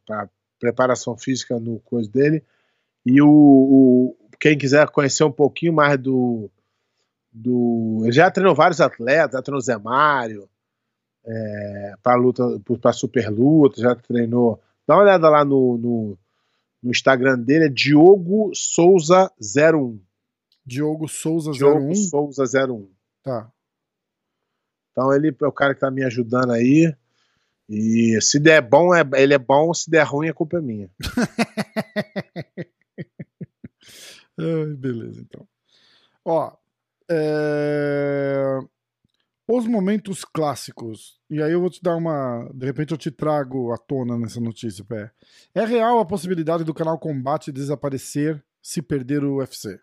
preparação física no coisa dele. E o, o, quem quiser conhecer um pouquinho mais do, do. Ele já treinou vários atletas, já treinou Zé Mário, é, para luta, para super luta, já treinou. Dá uma olhada lá no, no, no Instagram dele, é Diogo Souza 01. Diogo Souza 01? Diogo Souza 01. Tá. Então ele é o cara que tá me ajudando aí. E se der bom, é, ele é bom, se der ruim, a culpa é minha. Ai, beleza, então. Ó, é... Os momentos clássicos. E aí eu vou te dar uma. De repente eu te trago à tona nessa notícia, pé. É real a possibilidade do canal Combate desaparecer se perder o UFC.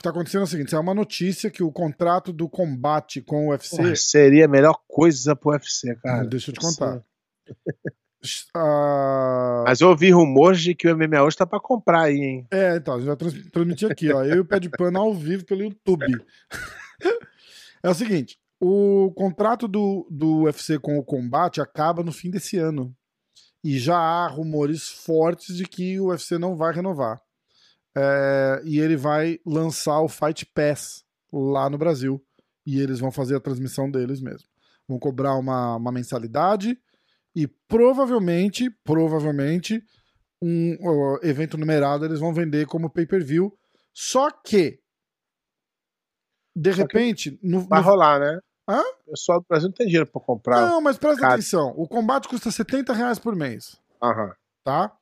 O que tá acontecendo é o seguinte: é uma notícia que o contrato do combate com o UFC. Porra, seria a melhor coisa pro UFC, cara. Deixa eu te contar. Ah, Mas eu ouvi rumores de que o MMA hoje tá pra comprar aí, hein? É, então, já trans transmiti aqui, ó. Eu e o Pé de Pano ao vivo pelo YouTube. é o seguinte: o contrato do, do UFC com o combate acaba no fim desse ano. E já há rumores fortes de que o UFC não vai renovar. É, e ele vai lançar o Fight Pass lá no Brasil. E eles vão fazer a transmissão deles mesmo. Vão cobrar uma, uma mensalidade e provavelmente, provavelmente, um uh, evento numerado eles vão vender como pay-per-view. Só que, de Só que repente, no, Vai no- rolar, né? Hã? O pessoal do Brasil não tem dinheiro pra comprar. Não, mas presta Cara. atenção. O combate custa 70 reais por mês, Aham. tá?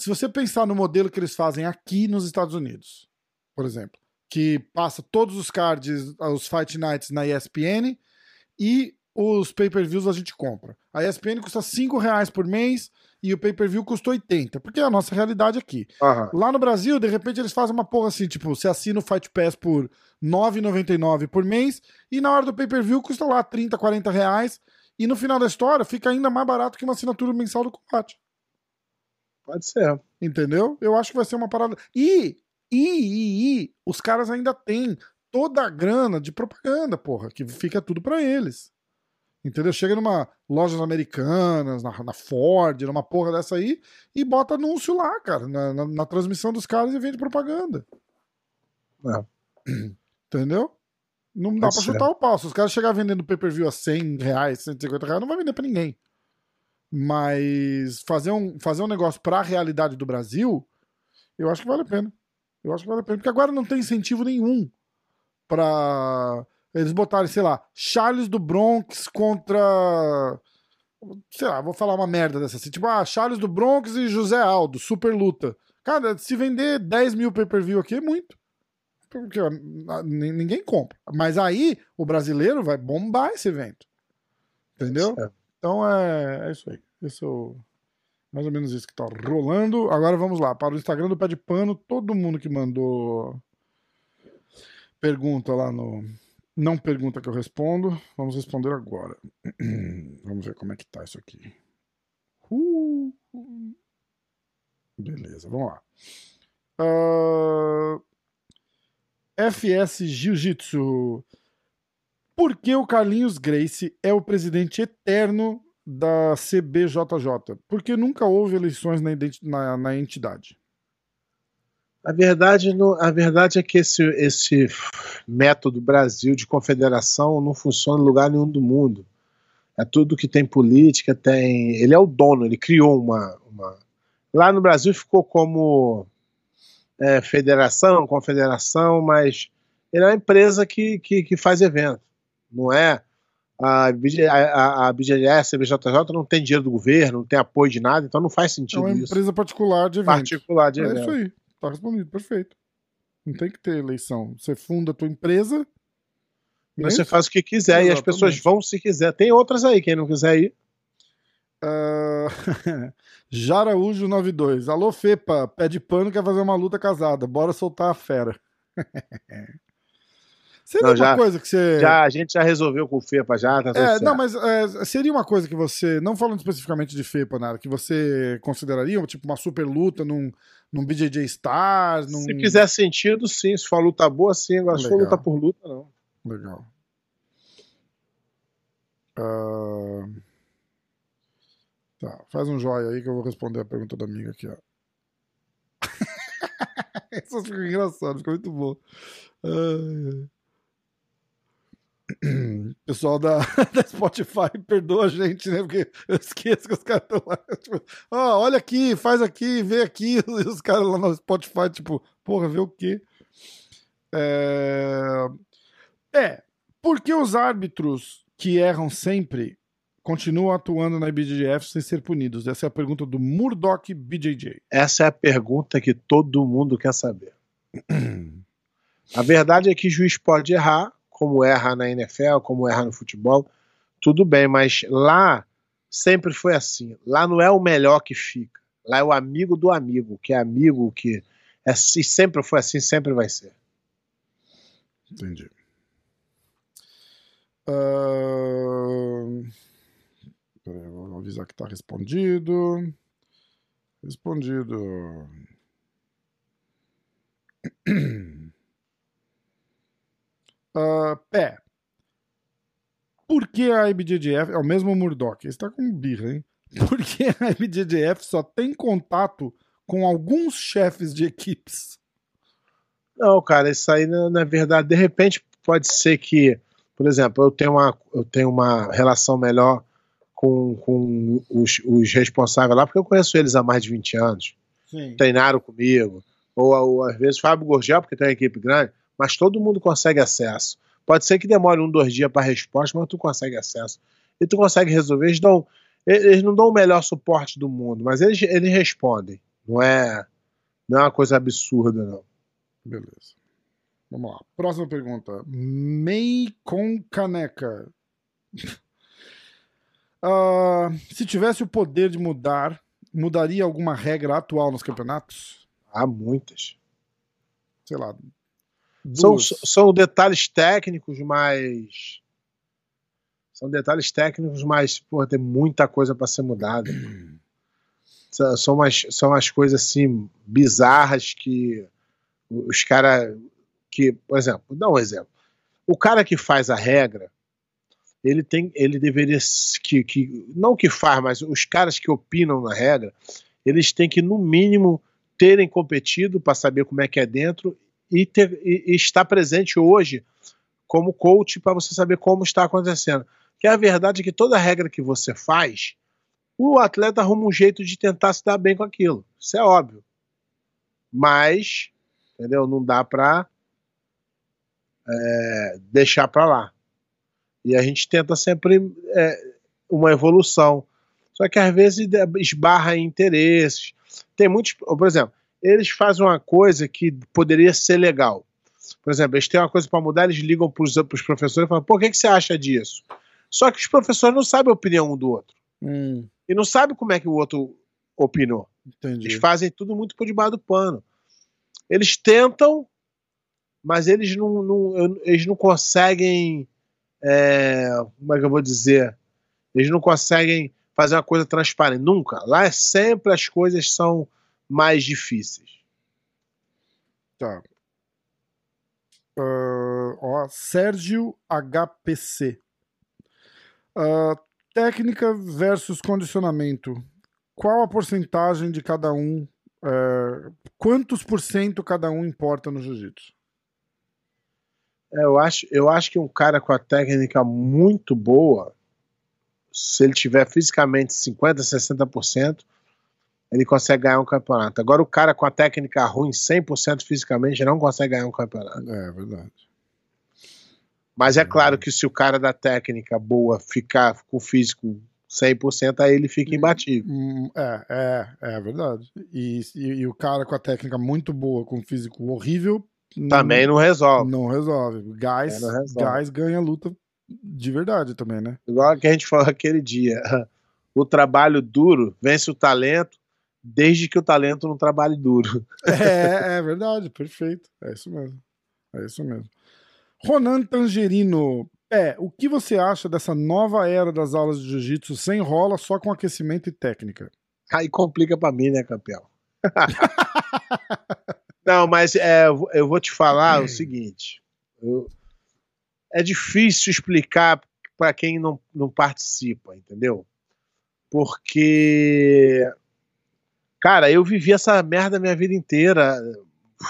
Se você pensar no modelo que eles fazem aqui nos Estados Unidos, por exemplo, que passa todos os cards, os Fight Nights na ESPN e os pay-per-views a gente compra. A ESPN custa 5 reais por mês e o pay-per-view custa 80, porque é a nossa realidade aqui. Aham. Lá no Brasil, de repente, eles fazem uma porra assim, tipo, você assina o Fight Pass por R$ 9,99 por mês e na hora do pay-per-view custa lá 30, 40 reais e no final da história fica ainda mais barato que uma assinatura mensal do combate. Pode ser. Entendeu? Eu acho que vai ser uma parada. E, e, e, e os caras ainda têm toda a grana de propaganda, porra, que fica tudo pra eles. Entendeu? Chega numa lojas americanas, na, na Ford, numa porra dessa aí, e bota anúncio lá, cara, na, na- na transmissão dos caras e vende propaganda. É. Entendeu? Não dá Pode pra ser. chutar o pau. Se os caras chegarem vendendo pay-per-view a 100 reais, 150 reais, não vai vender pra ninguém. Mas fazer um, fazer um negócio pra realidade do Brasil, eu acho que vale a pena. Eu acho que vale a pena. Porque agora não tem incentivo nenhum pra eles botarem, sei lá, Charles do Bronx contra. Sei lá, vou falar uma merda dessa assim. Tipo, ah, Charles do Bronx e José Aldo, super luta. Cara, se vender 10 mil pay-per-view aqui é muito. Porque ninguém compra. Mas aí o brasileiro vai bombar esse evento. Entendeu? É. Então é, é isso aí. Isso é mais ou menos isso que tá rolando. Agora vamos lá, para o Instagram do Pé de Pano, todo mundo que mandou pergunta lá no. Não pergunta que eu respondo. Vamos responder agora. Vamos ver como é que tá isso aqui. Uh, Beleza, vamos lá. Ah, FS Jiu-Jitsu. Por que o Carlinhos Grace é o presidente eterno da CBJJ? Porque nunca houve eleições na, na- na entidade. A verdade, a verdade é que esse, esse método Brasil de confederação não funciona em lugar nenhum do mundo. É tudo que tem política, tem. Ele é o dono, ele criou uma. uma... Lá no Brasil ficou como é, federação, confederação, mas ele é uma empresa que, que, que faz evento. Não é a, a, a BGS, a BJJ não tem dinheiro do governo, não tem apoio de nada, então não faz É sentido uma isso. empresa particular de evento. Particular de É evento. isso aí. Tá respondido, perfeito. Não tem que ter eleição. Você funda a tua empresa. E é você isso? faz o que quiser e as Exatamente. pessoas vão se quiser. Tem outras aí, quem não quiser ir. Ah, Jaraújo 92. Alô, Fepa. Pé de pano quer fazer uma luta casada. Bora soltar a fera. Seria Não, uma já- coisa que você. Já, a gente já resolveu com o FEPA já, tá É, não, mas é, seria uma coisa que você, não falando especificamente de FEPA, nada, que você consideraria, tipo, uma super luta num, num BJJ Stars, num... Se fizer sentido, sim. Se for luta boa, sim. Agora, se for luta por luta, não. Legal. Ah, Tá, faz um joia aí que eu vou responder a pergunta da amiga aqui, ó. Isso fica engraçado, fica muito bom. Ai. Pessoal da, da Spotify, perdoa a gente, né? Porque eu esqueço que os caras estão lá. Tipo, ó, olha aqui, faz aqui, vê aqui. E os caras lá no Spotify, tipo, porra, vê o quê? É, é por que os árbitros que erram sempre continuam atuando na IBJJF sem ser punidos? Essa é a pergunta do Murdoch BJJ. Essa é a pergunta que todo mundo quer saber. A verdade é que juiz pode errar, como erra na NFL, como erra no futebol, tudo bem, mas lá sempre foi assim. Lá não é o melhor que fica. Lá é o amigo do amigo, que é amigo, que é, se sempre foi assim, sempre vai ser. Entendi. Ahn, peraí, vou avisar que tá respondido. Respondido. Ah, pé. Por que a IBJJF é o mesmo Murdoch? Esse tá com birra, hein? Por que a IBJJF só tem contato com alguns chefes de equipes? Não, cara, isso aí na, na verdade, de repente pode ser que, por exemplo, eu tenho uma, eu tenho uma relação melhor com, com os, os responsáveis lá, porque eu conheço eles há mais de 20 anos. Sim. treinaram comigo, ou, ou às vezes Fábio Gorgel, porque tem uma equipe grande, mas todo mundo consegue acesso. Pode ser que demore um, dois dias para resposta, mas tu consegue acesso. E tu consegue resolver. Eles, dão, eles não dão o melhor suporte do mundo, mas eles, eles respondem. Não é, não é uma coisa absurda, não. Beleza. Vamos lá. Próxima pergunta. Mei com caneca. Ah, se tivesse o poder de mudar, mudaria alguma regra atual nos campeonatos? Há muitas. Sei lá. São, são detalhes técnicos, mas. São detalhes técnicos, mas pô, tem muita coisa para ser mudada. São- São umas, são umas coisas assim bizarras que os caras que, por exemplo, dar um exemplo. O cara que faz a regra, ele tem, ele deveria que, que não que faz, mas os caras que opinam na regra, eles têm que no mínimo terem competido para saber como é que é dentro e, ter, e, e estar presente hoje como coach para você saber como está acontecendo. Que a verdade é que toda regra que você faz, o atleta arruma um jeito de tentar se dar bem com aquilo. Isso é óbvio. Mas, entendeu? Não dá para deixar para lá. E a gente tenta sempre é, uma evolução. Só que às vezes esbarra em interesses. Tem muitos, por exemplo, eles fazem uma coisa que poderia ser legal. Por exemplo, eles têm uma coisa para mudar, eles ligam para os professores e falam: pô, o que, que você acha disso? Só que os professores não sabem a opinião um do outro. Hum, E não sabem como é que o outro opinou. entendi. Eles fazem tudo muito por debaixo do pano. Eles tentam, mas eles não, não- eles não conseguem. é, como é que eu vou dizer? Eles não conseguem fazer uma coisa transparente. Nunca. Lá é sempre as coisas são mais difíceis. Tá. Ah, ó, Sérgio HPC. Ah, técnica versus condicionamento. Qual a porcentagem de cada um? eh, quantos por cento cada um importa no jiu-jitsu? É, Eu acho, eu acho que um cara com a técnica muito boa, se ele tiver fisicamente 50%, 60%, ele consegue ganhar um campeonato. Agora, o cara com a técnica ruim, 100% fisicamente, não consegue ganhar um campeonato. É verdade. Mas é claro que se o cara da técnica boa ficar com o físico 100%, aí ele fica imbatível. Hum, É, é, é verdade. E, e, e o cara com a técnica muito boa, com o físico horrível. Também não resolve. Não resolve. Gás, É, não resolve. Gás ganha a luta de verdade também, né? Igual que a gente falou aquele dia. O trabalho duro vence o talento, desde que o talento não trabalhe duro. É, é verdade, perfeito. É isso mesmo. É isso mesmo. Ronan Tangerino. É, o que você acha dessa nova era das aulas de jiu-jitsu sem rola, só com aquecimento e técnica? Aí complica pra mim, né, campeão? não, mas é, eu vou te falar o seguinte. eu- é difícil explicar pra quem não, não participa, entendeu? Porque, cara, eu vivi essa merda minha vida inteira.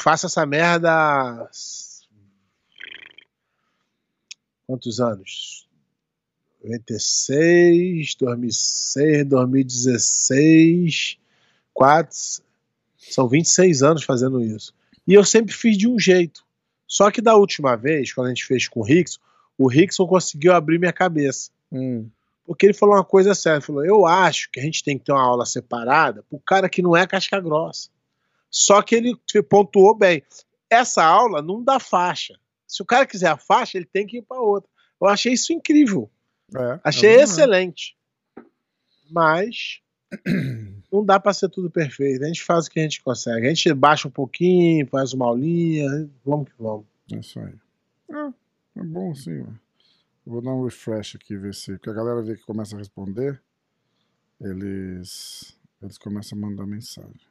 Faço essa merda. Quantos anos? 96, 2006, 2016, 4. São 26 anos fazendo isso. E eu sempre fiz de um jeito. Só que da última vez, quando a gente fez com o Rickson, o Rickson conseguiu abrir minha cabeça. Hum, Porque ele falou uma coisa séria. Ele falou: Eu acho que a gente tem que ter uma aula separada pro cara que não é casca grossa. Só que ele pontuou bem. Essa aula não dá faixa. Se o cara quiser a faixa, ele tem que ir para outra. Eu achei isso incrível. é, Achei é excelente. Mas não dá para ser tudo perfeito. A gente faz o que a gente consegue. A gente baixa um pouquinho, faz uma aulinha, vamos que vamos. É isso aí. É, é bom sim, mano. Eu Vou dar um refresh aqui, ver se. Porque a galera vê que começa a responder, eles. Eles começam a mandar mensagem.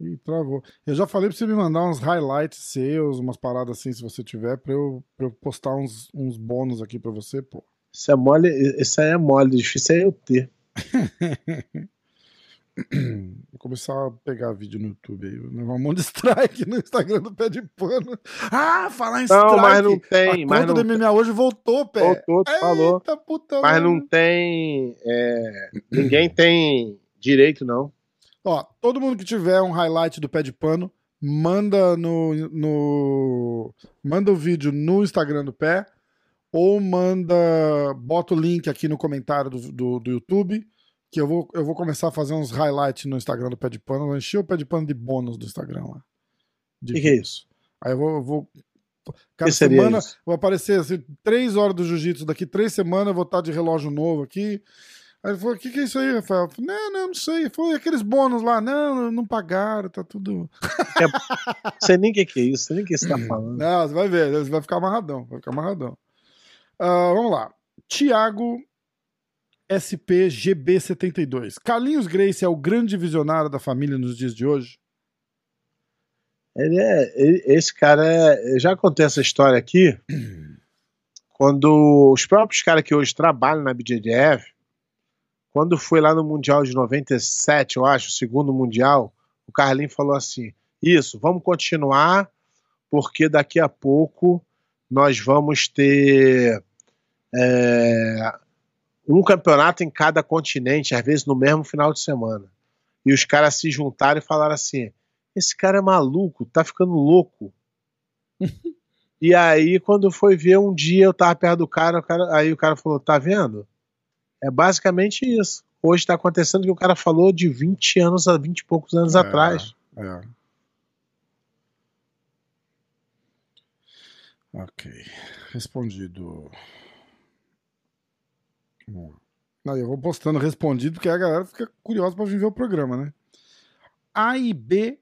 Ih, travou. Eu já falei pra você me mandar uns highlights seus, umas paradas assim, se você tiver, pra eu, pra eu postar uns, uns bônus aqui pra você, pô. Isso é mole, isso aí é mole, difícil é eu ter. Vou começar a pegar vídeo no YouTube aí. Vou levar um monte de strike no Instagram do pé de pano. Ah, falar em strike. Não, mas não tem, a mas não do MMA hoje voltou, pé. Voltou, tu falou. Eita, puta Mas merda. não tem. é, ninguém tem direito, não. Ó, todo mundo que tiver um highlight do pé de pano, manda no, no manda o vídeo no Instagram do pé ou manda bota o link aqui no comentário do, do, do YouTube que eu vou, eu vou começar a fazer uns highlights no Instagram do pé de pano, vou encher o pé de pano de bônus do Instagram lá. O que, que é isso? Aí eu vou, eu vou cada semana isso? vou aparecer assim, três horas do jiu-jitsu daqui três semanas, eu vou estar de relógio novo aqui. Aí ele falou: o que, que é isso aí, Rafael? Eu falei, não, não, não sei. Foi aqueles bônus lá. Não, não pagaram, tá tudo. Não sei nem o que, que é isso, nem o que você tá falando. Não, você vai ver, você vai ficar amarradão. Vai ficar amarradão. Ah, vamos lá. Tiago SPGB72. Carlinhos Grace é o grande visionário da família nos dias de hoje? Ele é, ele- esse cara é. Eu já contei essa história aqui. Quando os próprios caras que hoje trabalham na BJJF, quando foi lá no Mundial de 97, eu acho, o segundo Mundial, o Carlinhos falou assim: Isso, vamos continuar, porque daqui a pouco nós vamos ter é, um campeonato em cada continente, às vezes no mesmo final de semana. E os caras se juntaram e falaram assim: esse cara é maluco, tá ficando louco. e aí, quando foi ver um dia, eu tava perto do cara, cara, aí o cara falou: tá vendo? É basicamente isso. Hoje tá acontecendo o que o cara falou de 20 anos a 20 e poucos anos É. atrás. É. Ok. Respondido. Não, eu vou postando respondido porque a galera fica curiosa para vir ver o programa, né? A e B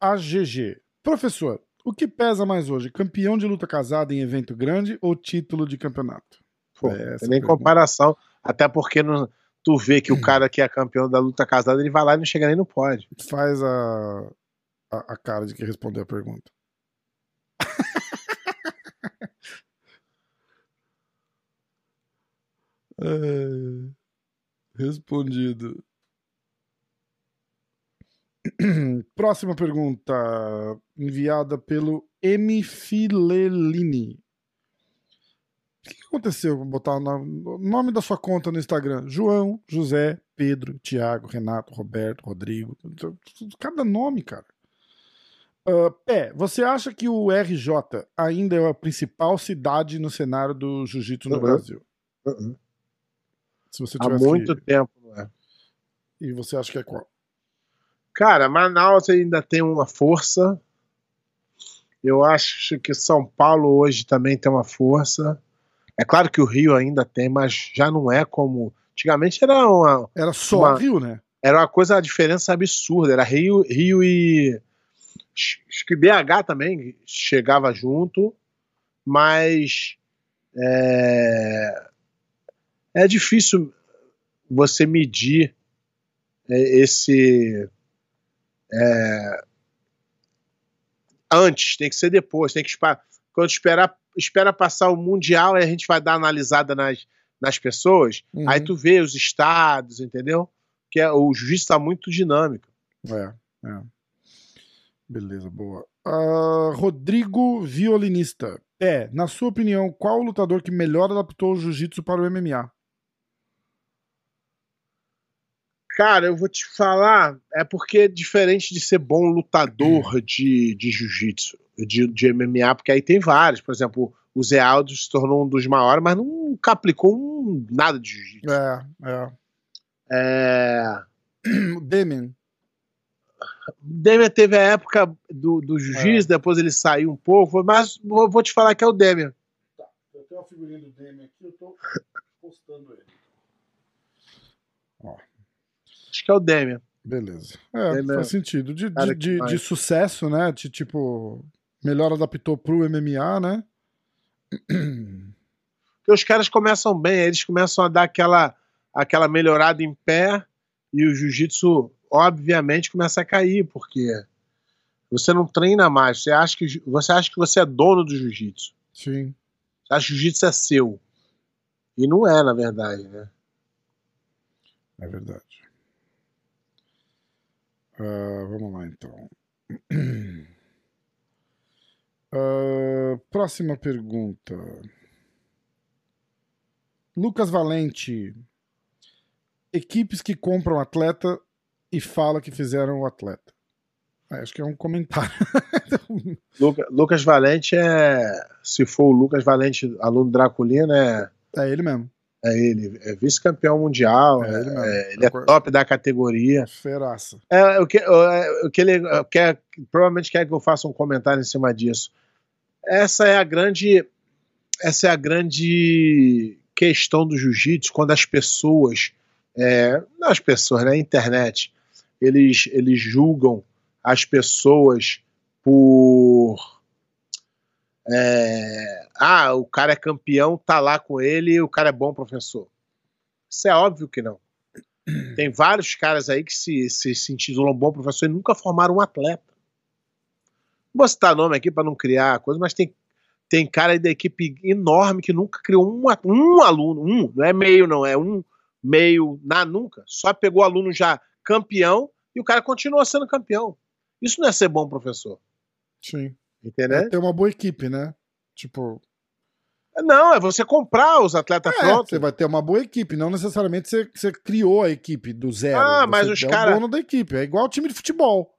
AGG. Professor, o que pesa mais hoje? Campeão de luta casada em evento grande ou título de campeonato? Pô, É, nem comparação. Até porque não- tu vê que o cara que é campeão da luta casada, ele vai lá e não chega nem no pódio. Faz a, a, a cara de que respondeu a pergunta. respondido. Próxima pergunta, enviada pelo M. Filelini. O que aconteceu? Vou botar o nome, da sua conta no Instagram: João, José, Pedro, Tiago, Renato, Roberto, Rodrigo. Cada nome, cara. Uh, Pé, você acha que o RJ ainda é a principal cidade no cenário do jiu-jitsu no Uhum. Brasil? Uh-uh. Se você Há muito que... tempo, não é? E você acha que é qual? Cara, Manaus ainda tem uma força. Eu acho que São Paulo hoje também tem uma força. É claro que o Rio ainda tem, mas já não é como. Antigamente era uma, Era só Uma- Rio, né? era uma coisa, a diferença absurda. Era Rio, Rio e. Acho que BH também chegava junto, mas. É, é difícil você medir é, esse. é, antes, tem que ser depois, tem que esperar. Quando esperar, espera passar o Mundial, aí a gente vai dar analisada nas, nas pessoas. Uhum. Aí tu vê os estados, entendeu? Que é, o juiz está muito dinâmico. É, é. Beleza, boa. Ah, Rodrigo Violinista. É, na sua opinião, qual o lutador que melhor adaptou o jiu-jitsu para o MMA? Cara, eu vou te falar, é porque é diferente de ser bom lutador de, de jiu-jitsu, de, de MMA, porque aí tem vários. Por exemplo, o Zé Aldo se tornou um dos maiores, mas nunca aplicou um, nada de jiu-jitsu. É, é. É... O Demian. Demian teve a época do, do jiu-jitsu, depois ele saiu um pouco, mas vou, vou te falar que é o Demian. Eu tenho uma figurinha do Demian aqui, eu tô postando ele. Acho que é o Demian. Beleza. É, Demian- faz sentido. De, de, de, de sucesso, né? De, tipo, melhor adaptou pro MMA, né? Porque os caras começam bem, eles começam a dar aquela, aquela melhorada em pé e o jiu-jitsu, obviamente, começa a cair, porque você não treina mais. Você acha que, você acha que você é dono do jiu-jitsu. Sim. Você acha que o jiu-jitsu é seu. E não é, na verdade, né? É verdade. Ah, vamos lá, então. Ah, próxima pergunta. Lucas Valente. Equipes que compram atleta e fala que fizeram o atleta. Ah, acho que é um comentário. Luca- Lucas Valente é. Se for o Lucas Valente, aluno Draculino, é, é ele mesmo. É ele. É vice-campeão mundial. É É ele é- ele é top da categoria. Feraça. É, o, que, o, o que ele quer, provavelmente quer que eu faça um comentário em cima disso. Essa é a grande, essa é a grande questão do jiu-jitsu quando as pessoas, é, não as pessoas, né, a internet, eles, eles julgam as pessoas por é, ah, o cara é campeão, tá lá com ele e o cara é bom professor. Isso é óbvio que não. Tem vários caras aí que se, se, se intitulam bom professor e nunca formaram um atleta. Não vou citar nome aqui para não criar coisa, mas tem, tem cara aí da equipe enorme que nunca criou um, um aluno, um, não é meio, não, é um meio, na nunca. Só pegou aluno já campeão e o cara continua sendo campeão. Isso não é ser bom professor, Sim. entendeu? É ter uma boa equipe, né? Tipo, Não, é você comprar os atletas É, prontos. você vai ter uma boa equipe, não necessariamente você, você criou a equipe do zero. Ah, Você mas os é cara- o dono da equipe, é igual time de futebol.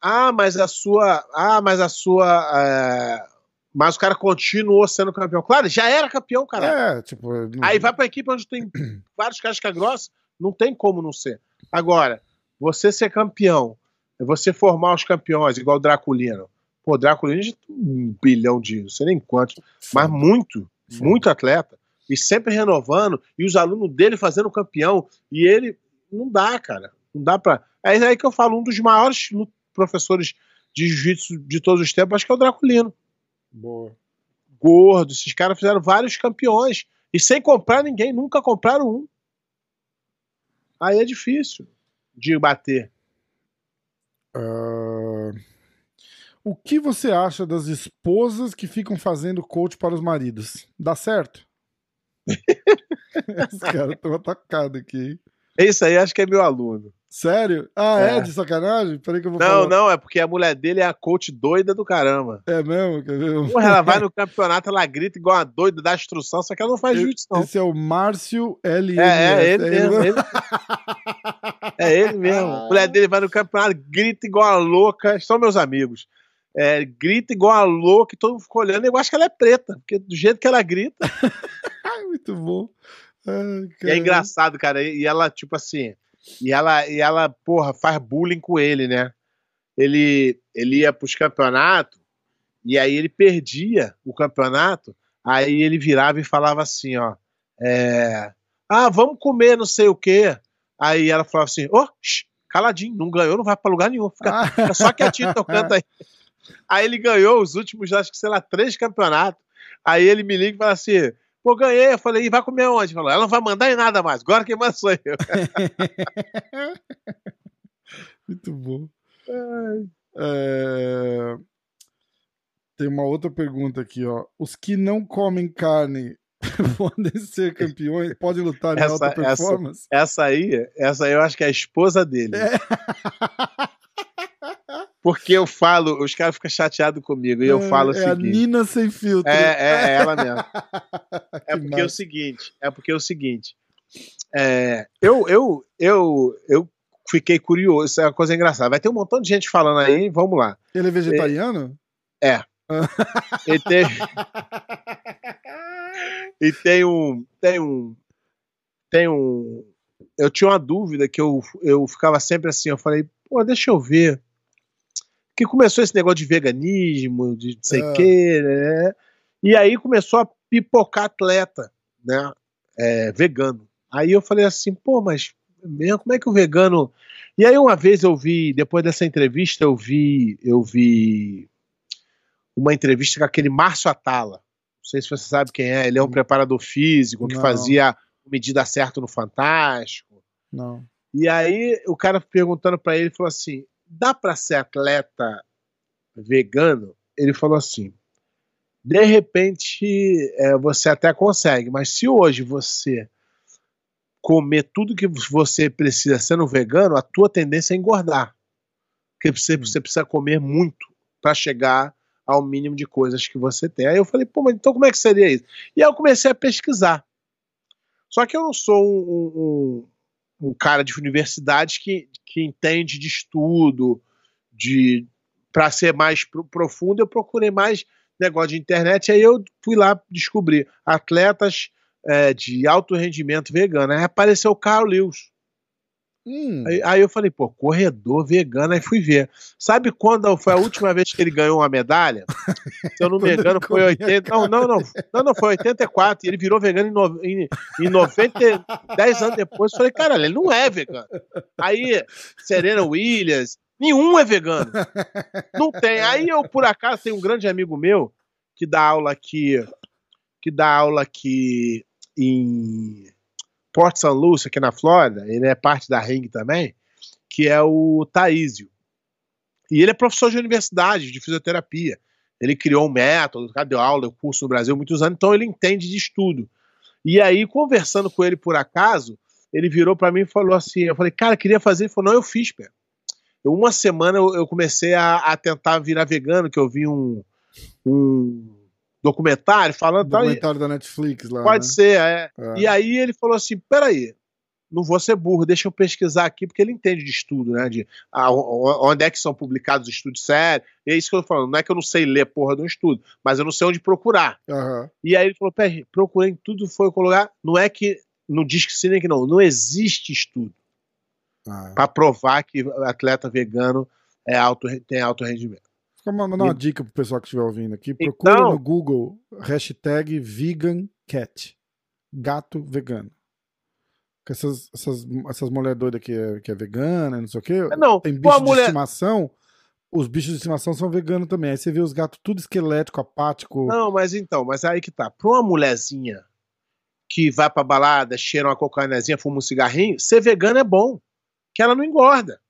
Ah, mas a sua. Ah, mas a sua. é, Mas o cara continuou sendo campeão. Claro, já era campeão, cara. É, tipo, não- Aí vai pra equipe onde tem vários casca grossa, não tem como não ser. Agora, você ser campeão, você formar os campeões, igual o Draculino. Pô, o Draculino já tem um bilhão de, não sei nem quantos, mas muito, Muito atleta. E sempre renovando, e os alunos dele fazendo campeão, e ele. Não dá, cara. Não dá pra. É aí que eu falo, um dos maiores professores de jiu-jitsu de todos os tempos, acho que é o Draculino. Boa. Gordo, esses caras fizeram vários campeões. E sem comprar ninguém, nunca compraram um. Aí é difícil de bater. Ah, O que você acha das esposas que ficam fazendo coach para os maridos? Dá certo? Os caras estão atacados aqui, hein? Esse aí acho que é meu aluno. Sério? Ah, é, É. de sacanagem? Peraí que eu vou Não, falar. não, é porque a mulher dele é a coach doida do caramba. É mesmo? Quer ver? Porra, ela vai no campeonato, ela grita igual uma doida, dá instrução, só que ela não faz jiu-jitsu, não. Esse é o Márcio L. É, é ele mesmo. ele- É ele mesmo. A mulher dele vai no campeonato, grita igual uma louca. São meus amigos. É, grita igual a louca, e todo mundo ficou olhando, eu acho que ela é preta, porque do jeito que ela grita. Muito bom. Ai, E é engraçado, cara. E ela, tipo assim, e ela, e ela, porra, faz bullying com ele, né? Ele, ele ia pros campeonatos, e aí ele perdia o campeonato, aí ele virava e falava assim, ó. É, ah, vamos comer não sei o quê. Aí ela falava assim, ô, oh, caladinho, não ganhou, não vai pra lugar nenhum. Fica, Ah. fica só quietinho tocando aí. Aí ele ganhou os últimos, acho que, sei lá, três campeonatos. Aí ele me liga e fala assim, pô, ganhei. Eu falei, e vai comer onde? Ele Falou, ela não vai mandar em nada mais, agora quem manda sou eu. Muito bom. É, Tem uma outra pergunta aqui, ó. Os que não comem carne podem ser campeões, podem lutar em Essa- alta essa- performance? Essa aí, essa aí eu acho que é a esposa dele. Porque eu falo, os caras ficam chateados comigo, e eu É, falo o é a seguinte. Nina sem filtro. É, é, é ela mesmo. É Que porque é o massa. seguinte, é porque é o seguinte. é, eu, eu, eu, eu fiquei curioso, isso é uma coisa engraçada. Vai ter um montão de gente falando aí, vamos lá. Ele é vegetariano? E tem, e tem um, tem um, tem um. Eu tinha uma dúvida que eu, eu ficava sempre assim, eu falei, pô, deixa eu ver. Que começou esse negócio de veganismo, de não sei o Ah. quê, né? E aí começou a pipocar atleta, né? É, vegano. Aí eu falei assim, pô, mas mesmo, como é que o vegano. E aí uma vez eu vi, depois dessa entrevista, eu vi, eu vi uma entrevista com aquele Márcio Atala. Não sei se você sabe quem é, ele é um preparador físico que Não. fazia medida certa no Fantástico. Não. E aí o cara perguntando pra ele falou assim: dá pra ser atleta vegano? Ele falou assim: de repente é, você até consegue, mas se hoje você comer tudo que você precisa sendo vegano, a tua tendência é engordar. Porque você, você precisa comer muito para chegar ao mínimo de coisas que você tem. Aí eu falei, pô, mas então como é que seria isso? E aí eu comecei a pesquisar. Só que eu não sou um, um, um cara de universidade que, que entende de estudo, de para ser mais pro- profundo, eu procurei mais negócio de internet, aí eu fui lá descobrir atletas é, de alto rendimento vegano. Aí apareceu o Carl Lewis. Hum, Aí, aí eu falei, pô, corredor vegano, aí fui ver. Sabe quando foi a última vez que ele ganhou uma medalha? Se eu não me engano, foi comia 80. Não, não, não, não, não, foi 84. E ele virou vegano em, no, em, em 90, 10 anos depois. Eu falei, caralho, ele não é vegano. Aí, Serena Williams, nenhum é vegano. Não tem. Aí eu, por acaso, tenho um grande amigo meu que dá aula aqui, que dá aula aqui em Port St. Lucie, aqui na Flórida, ele é parte da Ring também, que é o Taísio. E ele é professor de universidade, de fisioterapia. Ele criou um método, deu aula, curso no Brasil muitos anos, então ele entende de estudo. E aí, conversando com ele por acaso, ele virou para mim e falou assim: eu falei, cara, queria fazer. Ele falou, não, eu fiz, pé. Uma semana eu, eu comecei a, a tentar virar vegano, que eu vi um, um documentário falando. tal, e- documentário da Netflix lá. Pode né? ser, é. É. E aí ele falou assim: peraí, não vou ser burro, deixa eu pesquisar aqui, porque ele entende de estudo, né? De ah, onde é que são publicados estudos sérios. E é isso que eu tô falando. Não é que eu não sei ler porra de um estudo, mas eu não sei onde procurar. Aham. E aí ele falou: peraí, procurei em tudo, foi colocar. Não é que. Não diz que sim nem que não. Não existe estudo Ah. para provar que atleta vegano é alto, tem alto rendimento. Uma, mandar uma dica pro pessoal que estiver ouvindo aqui. Procura Então- no Google hashtag vegan cat. Gato vegano. Com essas, essas, essas mulheres doidas que é, que é vegana, não sei o quê. Não, Tem bicho de mulher. estimação. Os bichos de estimação são veganos também. Aí você vê os gatos tudo esquelético, apático. Não, mas então, mas aí que tá. Pra uma mulherzinha que vai pra balada, cheira uma cocaínazinha, fuma um cigarrinho, ser vegano é bom. Que ela não engorda.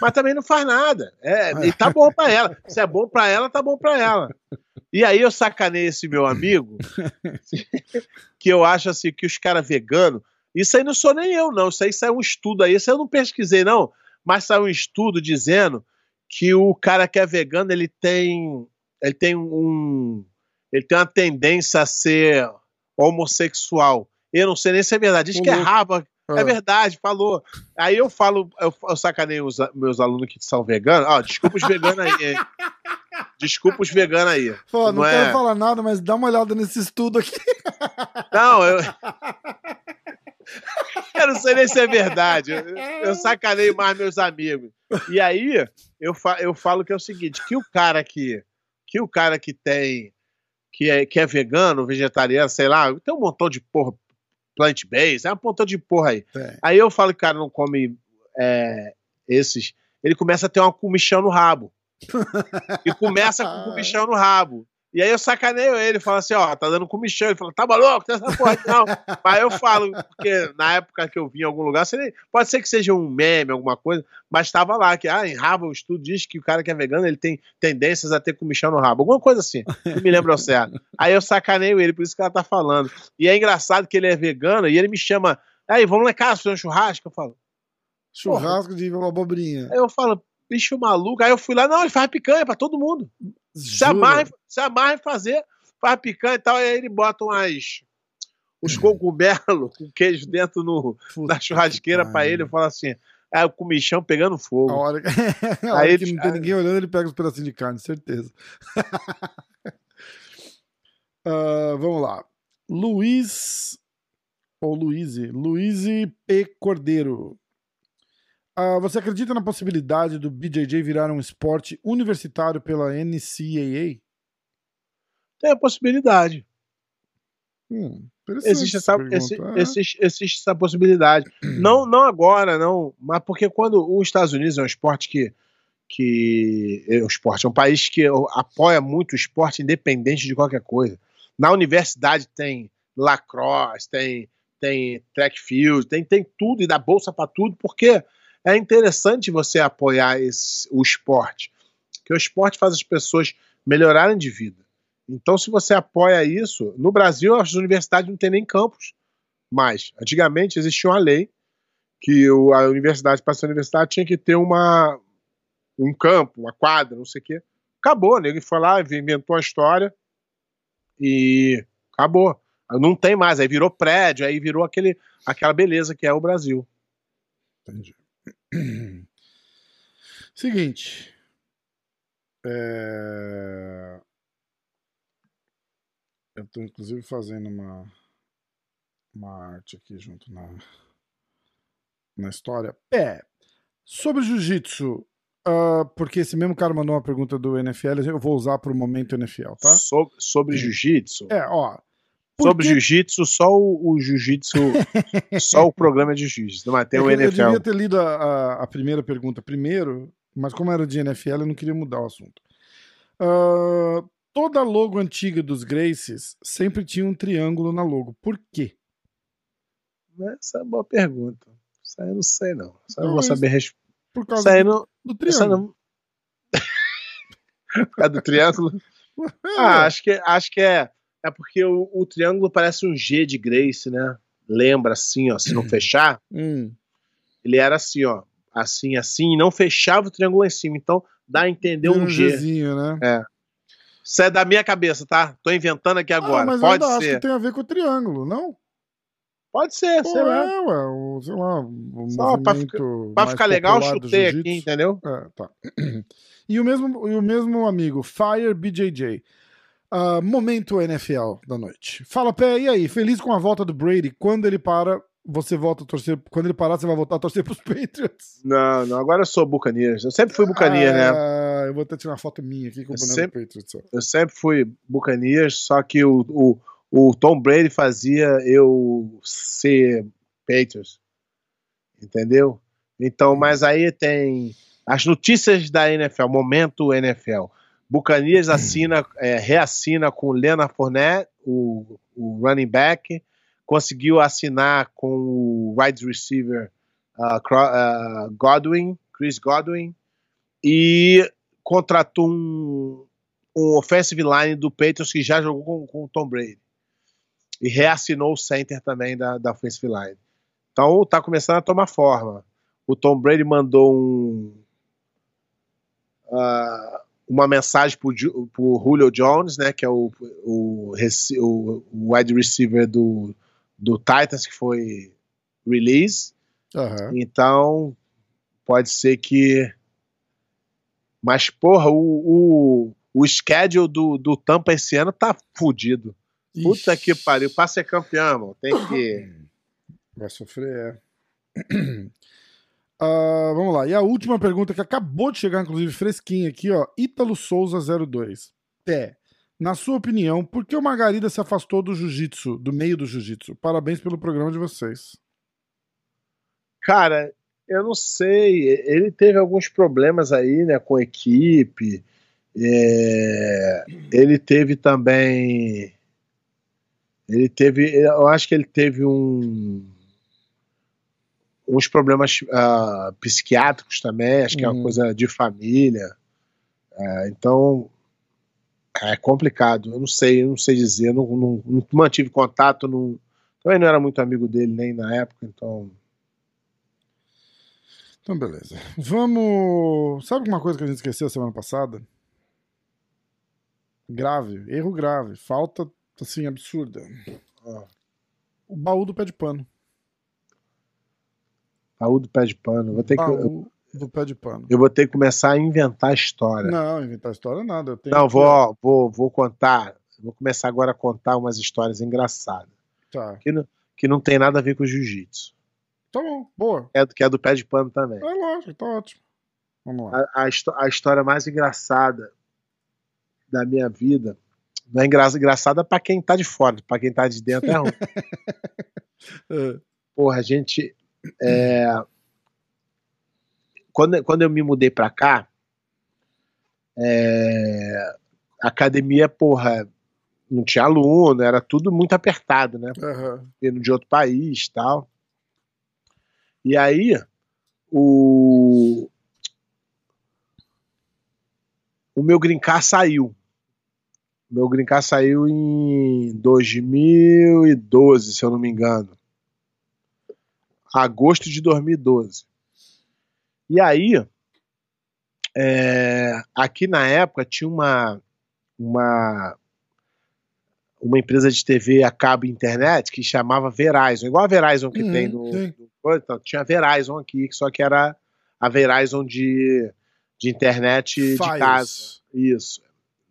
Mas também não faz nada. É, e tá bom pra ela. Se é bom pra ela, tá bom pra ela. E aí eu sacanei esse meu amigo, que eu acho assim, que os caras veganos, isso aí não sou nem eu, não. Isso aí saiu um estudo aí, isso aí eu não pesquisei, não. Mas saiu um estudo dizendo que o cara que é vegano, ele tem. Ele tem um. Ele tem uma tendência a ser homossexual. Eu não sei nem se é verdade. Diz que é. Harvard. Ah. É verdade, falou. Aí eu falo, eu, eu sacanei os meus alunos que são veganos. Ó, desculpa os veganos aí, hein? Desculpa os veganos aí. Pô, não, Não quero é- falar nada, mas dá uma olhada nesse estudo aqui. Não, eu. Eu não sei nem se é verdade. Eu, eu sacaneio mais meus amigos. E aí, eu, fa eu falo que é o seguinte: que o cara que, que o cara que tem. Que é, que é vegano, vegetariano, sei lá, tem um montão de porra plant-based, é um montão de porra aí. É. Aí eu falo que o cara não come é, esses. Ele começa a ter uma comichão no rabo. E começa com comichão no rabo. E aí eu sacaneio ele, falo assim, ó, tá dando comichão. Ele fala, tá maluco, tem essa porra não. Mas eu falo, porque na época que eu vi em algum lugar, pode ser que seja um meme, alguma coisa, mas tava lá, que ah, em rabo o estudo diz que o cara que é vegano, ele tem tendências a ter comichão no rabo. Alguma coisa assim, não me lembro certo. Aí eu sacaneio ele, por isso que ela tá falando. E é engraçado que ele é vegano e ele me chama, aí, vamos lá em casa fazer um churrasco? Eu falo, Churrasco de abobrinha. Aí eu falo, bicho maluco. Aí eu fui lá, não, ele faz picanha pra todo mundo. Se amarra, se amarra em fazer, faz picanha e tal. Aí ele bota umas, os cogumelos com queijo dentro no, Puta da churrasqueira que pra ele. Eu falo assim, aí o comichão pegando A fogo. hora, a hora Aí que ele- não tem ninguém olhando, ele pega os pedacinhos de carne, certeza. Ah, vamos lá. Luiz. Ou Luíse. Luíse P. Cordeiro. Ah, você acredita na possibilidade do BJJ virar um esporte universitário pela NCAA? Tem a possibilidade. Hum, Existe essa, esse- É. existe, existe essa possibilidade. não, não agora, não. Mas porque quando os Estados Unidos é um esporte que. que é um esporte, é um país que apoia muito o esporte independente de qualquer coisa. Na universidade tem lacrosse, tem, tem track field, tem, tem tudo e dá bolsa para tudo, porque é interessante você apoiar esse, o esporte. Porque o esporte faz as pessoas melhorarem de vida. Então, se você apoia isso, no Brasil as universidades não têm nem campus. Mas, antigamente existia uma lei que a universidade, para ser universidade, tinha que ter uma, um campo, uma quadra, não sei o quê. Acabou, né? Ele foi lá, inventou a história e acabou. Não tem mais, aí virou prédio, aí virou aquele, aquela beleza que é o Brasil. Entendi. Seguinte. É... Eu tô inclusive fazendo uma, uma arte aqui junto na, na história. É. Sobre jiu-jitsu, ah, porque esse mesmo cara mandou uma pergunta do NFL, eu vou usar pro momento NFL, tá? So- sobre jiu-jitsu. É, ó. Por Sobre jiu-jitsu, só o, o jiu-jitsu, só o programa de jiu-jitsu. Mas tem É o que eu- NFL. devia ter lido a, a- a primeira pergunta primeiro, mas como era de NFL, eu não queria mudar o assunto. Ah, toda logo antiga dos Gracies sempre tinha um triângulo na logo. Por quê? Essa é uma boa pergunta. Isso aí eu não sei, não. Isso aí eu Não, vou saber responder. Por causa do, não. do triângulo. não... é do triângulo? Ah, acho que, acho que é. É porque o, o triângulo parece um G de Grace, né? Lembra assim, ó. Se não fechar, Hum, ele era assim, ó. Assim, assim, e não fechava o triângulo lá em cima. Então dá a entender tem um G. Gzinho, né? Isso é da minha cabeça, tá? Tô inventando aqui agora. Ah, mas Pode eu ainda acho ser. que tem a ver com o triângulo, não? Pode ser, Pô, sei lá. é, ué, o, sei lá, o Só pra movimento Pra ficar legal, chutei aqui, entendeu? É, tá. E o mesmo, e o mesmo amigo, Fire BJJ. Ah, momento NFL da noite. Fala, Pé, e aí? Feliz com a volta do Brady. Quando ele para, você volta a torcer. Quando ele parar, você vai voltar a torcer pros Patriots. Não, não, agora eu sou Buccaneers. Eu sempre fui Buccaneers, né? Ah, Eu vou até tirar uma foto minha aqui com o boné do Patriots. ó. Eu sempre fui Buccaneers, só que o, o, o Tom Brady fazia eu ser Patriots. Entendeu? Então, mas aí tem as notícias da NFL, momento NFL. Buccaneers assina, é, reassina com Leonard Fournette, o, o running back, conseguiu assinar com o wide receiver uh, uh, Godwin, Chris Godwin, e contratou um, um offensive line do Patriots que já jogou com, com o Tom Brady. E reassinou o center também da, da offensive line. Então tá começando a tomar forma. O Tom Brady mandou um, ah, uma mensagem Ju- pro Julio Jones, né, que é o, o, o, o wide receiver do, do Titans, que foi release. Aham. Então, pode ser que. Mas, porra, o, o, o schedule do, do Tampa esse ano tá fudido. Puta que pariu, pra ser campeão, mano. Tem que. Vai sofrer, é. Uh, vamos lá. E a última pergunta que acabou de chegar, inclusive, fresquinha aqui, ó. Ítalo Souza 02. Pé. Na sua opinião, por que o Margarida se afastou do jiu-jitsu, do meio do jiu-jitsu? Parabéns pelo programa de vocês. Cara, eu não sei. Ele teve alguns problemas aí, né, com a equipe. É... Ele teve também. Ele teve. Eu acho que ele teve um uns problemas uh, psiquiátricos também, acho que é uma uhum. coisa de família. Uh, então é complicado. Eu não sei, eu não sei dizer. Não, não, não mantive contato. Não, também não era muito amigo dele nem na época, então. Então, beleza. Vamos. Sabe uma coisa que a gente esqueceu semana passada? Grave, erro grave, falta assim absurda. Ah. O baú do pé de pano. Baú do pé de pano. Vou ter Baú que, do pé de pano. Eu vou ter que começar a inventar história. Não, inventar história nada. Não, vou, vou, vou contar. Vou começar agora a contar umas histórias engraçadas. Tá. Que não, que não tem nada a ver com jiu-jitsu. Tá bom, boa. É, que é do pé de pano também. É lógico, tá ótimo. Vamos lá. A, a, a história mais engraçada da minha vida não é engra, engraçada para quem tá de fora, para quem tá de dentro é ruim. é. Porra, a gente, é, quando, quando eu me mudei para cá, é, academia, porra, não tinha aluno, era tudo muito apertado, né? Uhum. Vindo de outro país tal. E aí, o. O meu grincar saiu. O meu grincar saiu em 2012, se eu não me engano agosto de 2012. E aí, é, aqui na época tinha uma, uma, uma empresa de TV a cabo internet que chamava Verizon, igual a Verizon que uhum, tem no, no, então, tinha a Verizon aqui, só que era a Verizon de, de internet Files. de casa. Isso.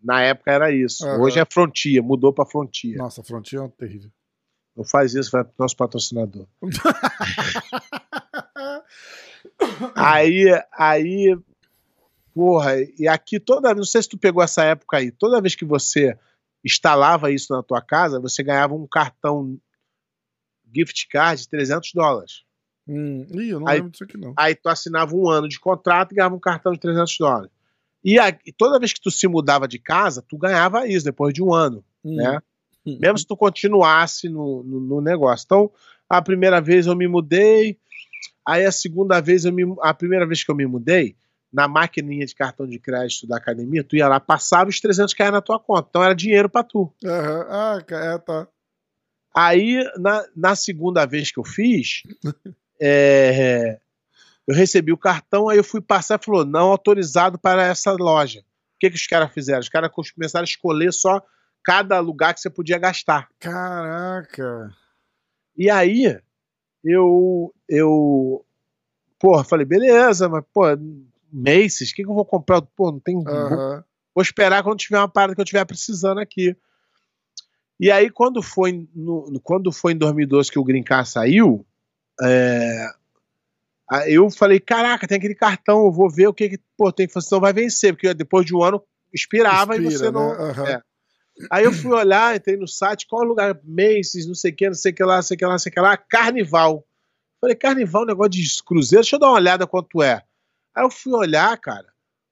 Na época era isso. Uhum. Hoje é Frontier, mudou para Frontier. Nossa, Frontier é terrível. Não faz isso, vai pro nosso patrocinador. aí, aí, porra, e aqui toda, não sei se tu pegou essa época aí, toda vez que você instalava isso na tua casa, você ganhava um cartão gift card de 300 dólares. Hum, ih, eu não aí, lembro disso aqui não. Aí tu assinava um ano de contrato e ganhava um cartão de 300 dólares. E, a, e toda vez que tu se mudava de casa, tu ganhava isso depois de um ano, hum. né? Mesmo se tu continuasse no, no, no, negócio. Então, a primeira vez eu me mudei, aí a segunda vez eu me, a primeira vez que eu me mudei, na maquininha de cartão de crédito da academia, tu ia lá, passava os 300 caíam na tua conta. Então era dinheiro para tu. Uhum. Ah, é, tá. Aí, na, na segunda vez que eu fiz, é, eu recebi o cartão, aí eu fui passar e falou, não autorizado para essa loja. O que, que os caras fizeram? Os caras começaram a escolher só cada lugar que você podia gastar. Caraca! E aí, eu. eu porra, falei, beleza, mas, pô, Macy's, o que, que eu vou comprar? Pô, não tem. Vou, vou, esperar quando tiver uma parada que eu estiver precisando aqui. E aí, quando foi, no, quando foi em 2012 que o Green Card saiu, é, eu falei, caraca, tem aquele cartão, eu vou ver o que, que pô, tem que fazer, vai vencer, porque depois de um ano expirava Expira, e você não. Né? Uhum. É. Aí eu fui olhar, entrei no site, qual é o lugar? Macy's, não sei o que, não sei o que lá, não sei o que lá, não sei o que lá, Carnival. Falei, Carnival, negócio de cruzeiro, deixa eu dar uma olhada quanto é. Aí eu fui olhar, cara,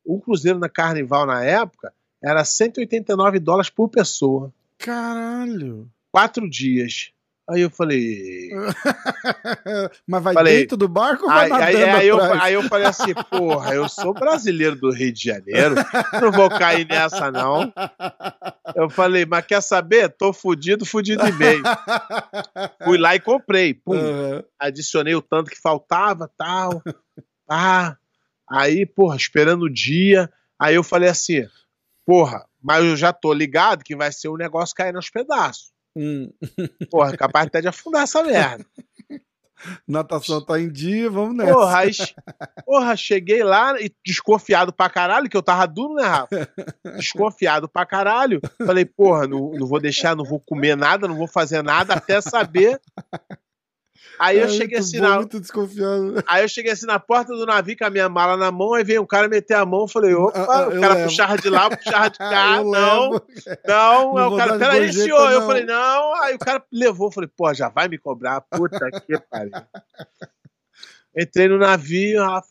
um cruzeiro na Carnival na época era 189 dólares por pessoa. Caralho! Quatro dias. Aí eu falei. Mas vai falei, dentro do barco ou vai aí, nadando aí, aí, eu, aí eu falei assim, porra, eu sou brasileiro do Rio de Janeiro, não vou cair nessa, não. Eu falei, mas quer saber? Tô fudido, fudido e meio. Fui lá e comprei. Pum. Uhum. Adicionei o tanto que faltava, tal. Ah, aí, porra, esperando o dia. Aí eu falei assim, porra, mas eu já tô ligado que vai ser um negócio cair nos pedaços. Hum. Porra, capaz até de afundar essa merda. Natação tá em dia, vamos nessa. Porra, aí, porra, cheguei lá e desconfiado pra caralho, que eu tava duro, né, Rafa? Desconfiado pra caralho. Falei, porra, não, não vou deixar, não vou comer nada, não vou fazer nada até saber. Aí eu É cheguei muito assim bom, na, Muito desconfiado. Aí eu cheguei assim na porta do navio com a minha mala na mão, aí veio um cara meter a mão, eu falei, opa, Ah, ah, o eu cara levo. puxava de lá, puxava de cá, Eu não, levo. não, Não aí o cara, peraí, senhor, eu não. falei, não, aí o cara levou, eu falei, pô, já vai me cobrar, puta que pariu. Entrei no navio, Rafa,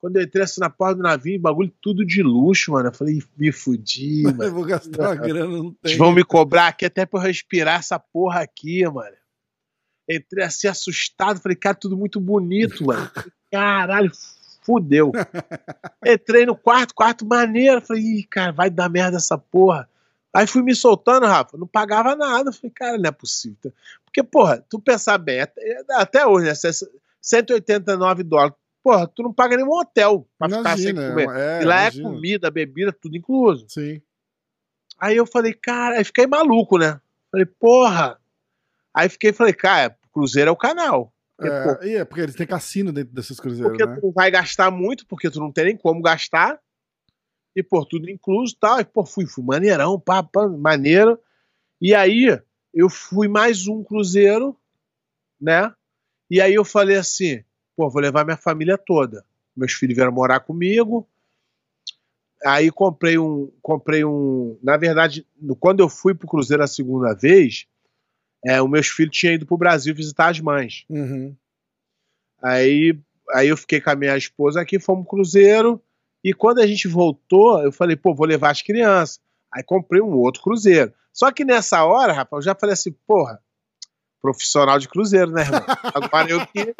quando eu entrei assim na porta do navio, bagulho tudo de luxo, mano, eu falei, me fudi, mano. Eu vou gastar uma grana, não Eles tem. vão me cobrar aqui até pra eu respirar essa porra aqui, mano. Entrei assim assustado, falei, cara, tudo muito bonito, mano. Caralho, fudeu. Entrei no quarto, quarto maneiro. Falei, ih, cara, vai dar merda essa porra. Aí fui me soltando, Rafa, não pagava nada. Falei, cara, não é possível. Porque, porra, tu pensar bem, até, até hoje, né? 189 dólares. Porra, tu não paga nenhum hotel pra ficar sem Imagina, comer. é, e lá imagina. é comida, bebida, tudo incluso. Sim. Aí eu falei, cara, aí fiquei maluco, né? Falei, porra. Aí fiquei, falei, cara, Cruzeiro é o canal. Porque, pô, É, e é porque eles têm cassino dentro desses cruzeiros, porque né? tu não vai gastar muito, porque tu não tem nem como gastar. E, pô, tudo incluso tal. E, pô, fui, fui maneirão, pá, pá, maneiro. E aí, eu fui mais um cruzeiro, né? E aí eu falei assim, pô, vou levar minha família toda. Meus filhos vieram morar comigo. Aí comprei um, comprei um, na verdade, quando eu fui pro cruzeiro a segunda vez, é, os meus filhos tinham ido pro Brasil visitar as mães. Uhum. Aí, aí eu fiquei com a minha esposa aqui, fomos cruzeiro. E quando a gente voltou, eu falei, pô, vou levar as crianças. Aí comprei um outro cruzeiro. Só que nessa hora, rapaz, eu já falei assim, porra, profissional de cruzeiro, né, irmão? Agora eu que,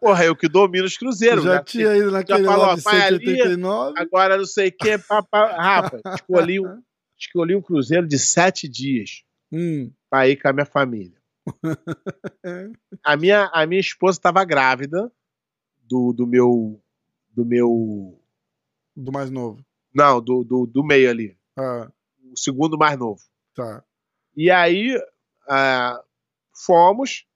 porra, eu que domino os cruzeiros. já né? tinha ido naquele falou, lá de vai ali, 189. Agora não sei o que. Rapaz, escolhi um, escolhi um cruzeiro de sete dias Hum. pra ir com a minha família. A minha, a minha esposa estava grávida do, do meu. Do meu. Do mais novo. Não, do, do, do meio ali. Ah, O segundo mais novo. tá. E aí ah, fomos.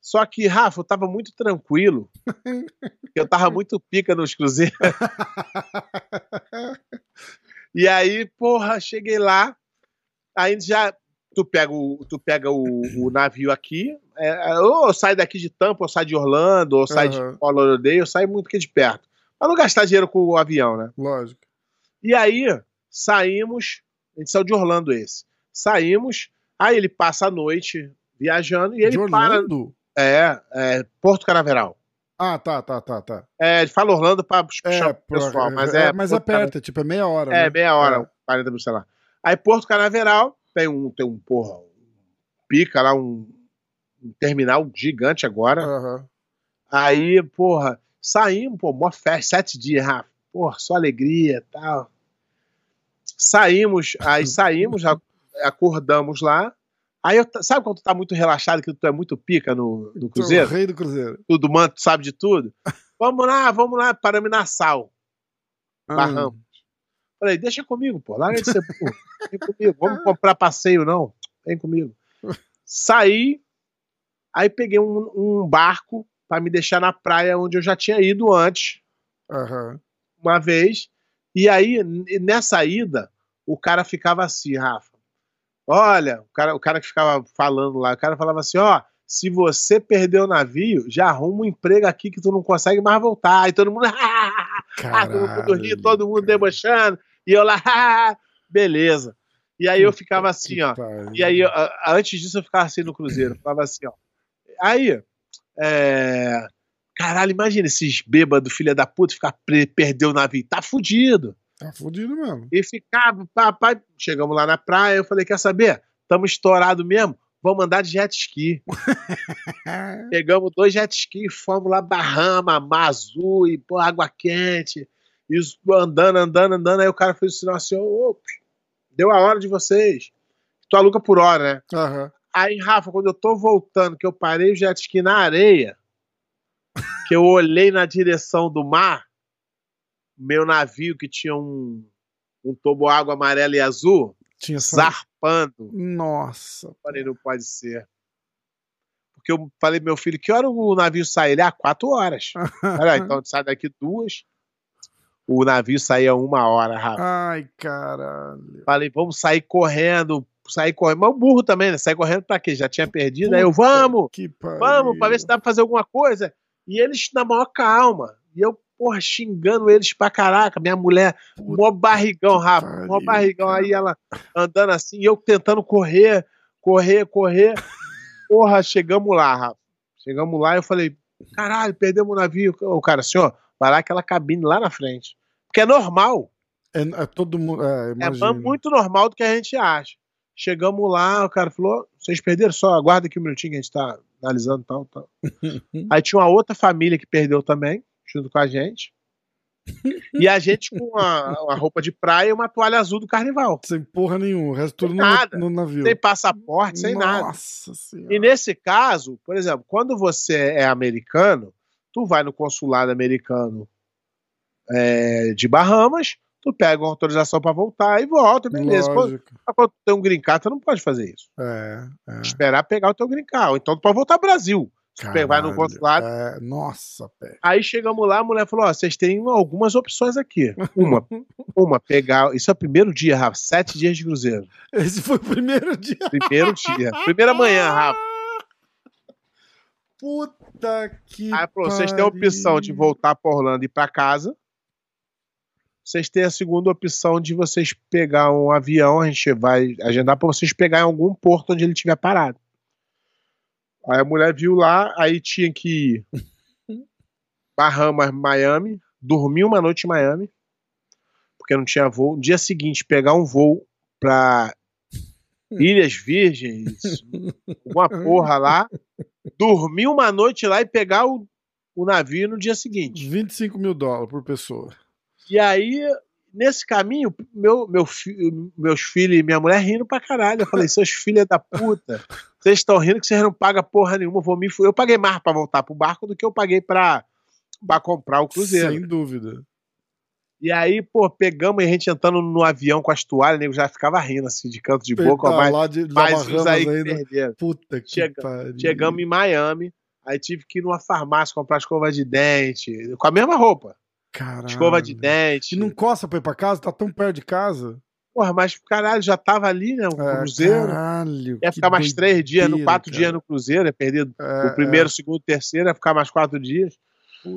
Só que, Rafa, eu tava muito tranquilo. eu tava muito pica nos cruzeiros. e aí, porra, cheguei lá. Aí já. Tu pega o, tu pega o, o navio aqui. é, ou eu saio daqui de Tampa, ou saio de Orlando, ou saio Aham. de Lauderdale, eu saio muito aqui de perto. Pra não gastar dinheiro com o avião, né? Lógico. E aí, saímos. A gente saiu de Orlando esse. Saímos. Aí ele passa a noite viajando e ele de para. Orlando? É, é, Porto Canaveral. Ah, tá, tá, tá, tá. É, ele fala Orlando pra É, pessoal, mas é. mas é Porto Cana- perto, é tipo, é meia hora. É, né? meia hora, 40 minutos, sei lá. Aí Porto Canaveral tem um, tem um, porra, pica lá, um, um terminal gigante agora. Aham. Aí, porra, saímos, pô, mó festa, sete dias, Rafa. Porra, só alegria e tal. Saímos, aí saímos, acordamos lá. Aí, eu, sabe quando tu tá muito relaxado, que tu é muito pica no, no é cruzeiro? Rei do Cruzeiro. Tudo manto, tu sabe de tudo? Vamos lá, vamos lá, paramos na sal. Falei, deixa comigo, pô, larga de ser burro. Vem comigo, vamos comprar passeio, não. Vem comigo. Saí, aí peguei um, um barco pra me deixar na praia onde eu já tinha ido antes, Aham. uma vez. E aí, nessa ida, o cara ficava assim, Rafa. Olha, o cara, o cara que ficava falando lá, o cara falava assim: ó, se você perder o navio, já arruma um emprego aqui que tu não consegue mais voltar. Aí todo mundo. Ah, todo mundo todo mundo debochando. E eu lá, beleza. E aí eu ficava assim, ó. E aí, antes disso, eu ficava assim no Cruzeiro. eu Falava assim, ó. Aí, é... caralho, imagina esses bêbados, filha da puta, ficar pre- perder o navio. Tá fudido. Tá fudido mesmo. E ficava, papai. Chegamos lá na praia, eu falei, quer saber? Tamo estourado mesmo. Vamos andar de jet ski. Pegamos dois jet ski, fomos lá, Bahama, Mazu e pô, água quente. E andando, andando, andando. Aí o cara fez o sinal assim: ô, deu a hora de vocês. Tu aluga por hora, né? Aham. Aí, Rafa, quando eu tô voltando, que eu parei o jet ski na areia, que eu olhei na direção do mar, meu navio que tinha um, um toboágua amarelo e azul, Tinha só. Zarpando. Nossa. Falei, não pode ser. porque eu falei meu filho, que hora o navio sai? Ele, ah, quatro horas. Olha, então sai daqui duas. O navio saía uma hora, Rafa. Ai, caralho. Falei, vamos sair correndo, sair correndo. Mas o burro também, né? Sair correndo pra quê? Já tinha perdido. Aí eu, Puta vamos, vamos, pra ver se dá pra fazer alguma coisa. E eles na maior calma. E eu, porra, xingando eles pra caraca. Minha mulher, mó barrigão, Rafa. Mó barrigão. Aí ela andando assim, e eu tentando correr, correr, correr. Porra, chegamos lá, Rafa. Chegamos lá e eu falei, caralho, perdemos o navio. O cara, senhor, vai lá aquela cabine lá na frente. Porque é normal. É, é todo mundo. É, É imagino. muito normal do que a gente acha. Chegamos lá, o cara falou: vocês perderam só, aguarda aqui um minutinho que a gente tá analisando tal, tal. Aí tinha uma outra família que perdeu também, junto com a gente. E a gente com uma, uma roupa de praia e uma toalha azul do carnaval. Sem porra nenhuma. O resto tudo no, nada. no navio. Sem passaporte, sem nada. Nossa senhora. E nesse caso, por exemplo, quando você é americano, tu vai no consulado americano é, de Bahamas, tu pega uma autorização pra voltar e volta, beleza. Quando, quando tu tem um green card, tu não pode fazer isso. É, é. Esperar pegar o teu green card. Então tu pode voltar ao Brasil. Tu vai no Caralho. consulado. É, nossa, pé. Aí chegamos lá, a mulher falou: Ó, vocês têm algumas opções aqui. Uma, uma, pegar. Isso é o primeiro dia, Rafa. Sete dias de cruzeiro. Esse foi o primeiro dia. Primeiro dia. Primeira manhã, Rafa. Puta que. Aí falou: vocês têm a opção de voltar para Orlando e ir para casa. Vocês têm a segunda opção de vocês pegar um avião, a gente vai agendar para vocês pegar em algum porto onde ele estiver parado. Aí a mulher viu lá, aí tinha que ir Bahamas, Miami, dormir uma noite em Miami, porque não tinha voo. No dia seguinte, pegar um voo para Ilhas Virgens, uma porra lá, dormir uma noite lá e pegar o, o navio no dia seguinte. 25 mil dólares por pessoa. E aí, nesse caminho, meu, meu fi- meus filhos e minha mulher rindo pra caralho. Eu falei, seus filhos da puta, vocês estão rindo que vocês não pagam porra nenhuma, vou me fu-". Eu paguei mais pra voltar pro barco do que eu paguei pra comprar o cruzeiro. Sem dúvida. E aí, pô, pegamos e a gente entrando no avião com as toalhas, o nego já ficava rindo assim, de canto de boca, mas, lá de, os Bahamas aí que perderam. Puta que Chega- pariu. Chegamos em Miami, aí tive que ir numa farmácia comprar escova de dente, com a mesma roupa. Caralho. Escova de dente. E não coça pra ir pra casa? Tá tão perto de casa? Porra, mas caralho, já tava ali, né? O É, cruzeiro. Caralho. Ia ficar mais três dias, no doideira, quatro cara. dias no Cruzeiro, ia perder É, o primeiro, o segundo, o terceiro, ia ficar mais quatro dias.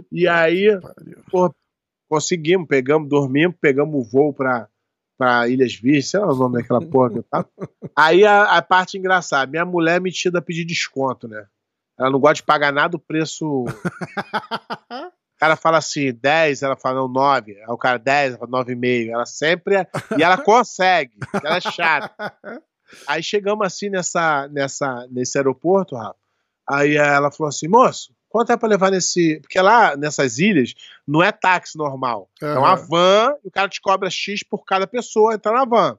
E aí é, pariu. conseguimos, pegamos, dormimos, pegamos o voo pra, pra Ilhas Virgens, sei lá o nome daquela porra que eu tava. Aí a, a parte engraçada, minha mulher metida a pedir desconto, né? Ela não gosta de pagar nada o preço. O cara fala assim, 10, ela fala, não, 9. Aí o cara, 10, ela fala 9,5. Ela sempre. é- E ela consegue. Ela é chata. Aí chegamos assim nessa, nessa, nesse aeroporto, Rafa. Aí ela falou assim, moço, quanto é pra levar nesse. Porque lá nessas ilhas não é táxi normal. É uma van e o cara te cobra X por cada pessoa entrar na van.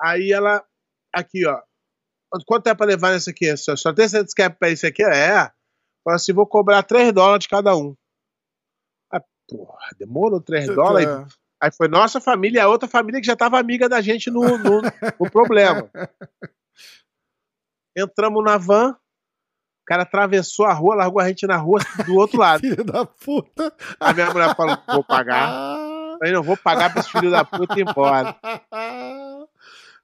Aí ela. Aqui, ó. Quanto é pra levar nesse aqui? Só, só tem certeza que é pra isso aqui? É. Fala assim, vou cobrar 3 dólares de cada um. Porra, demorou 3 dólares. É. Aí foi nossa família e a outra família que já tava amiga da gente no, no, no problema. Entramos na van, o cara atravessou a rua, largou a gente na rua do outro lado. Filho da puta. A minha mulher falou: vou pagar. Aí não vou pagar pra esse filho da puta ir embora.